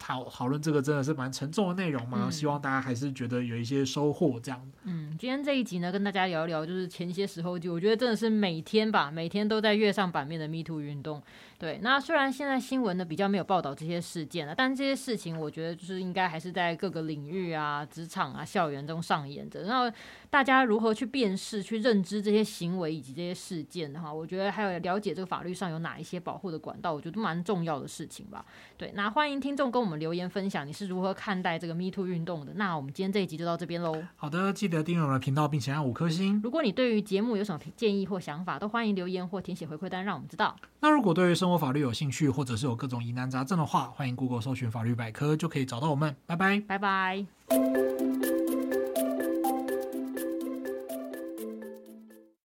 讨讨论这个真的是蛮沉重的内容嘛，嗯、希望大家还是觉得有一些收获这样。嗯，今天这一集呢，跟大家聊一聊，就是前些时候就我觉得真的是每天吧，每天都在跃上版面的 Me Too 运动。对，那虽然现在新闻呢比较没有报道这些事件了，但这些事情我觉得就是应该还是在各个领域啊、职场啊、校园中上演着。然后大家如何去辨识、去认知这些行为以及这些事件的话，我觉得还有了解这个法律上有哪一些保护的管道，我觉得都蛮重要的事情吧。对，那欢迎听众跟我们留言分享你是如何看待这个 Me Too 运动的。那我们今天这一集就到这边喽。好的，记得订阅我们的频道，并且按五颗星。如果你对于节目有什么建议或想法，都欢迎留言或填写回馈单，让我们知道。那如果对于生活法律有兴趣，或者是有各种疑难杂症的话，欢迎 Google 搜寻法律百科，就可以找到我们。拜拜，拜拜。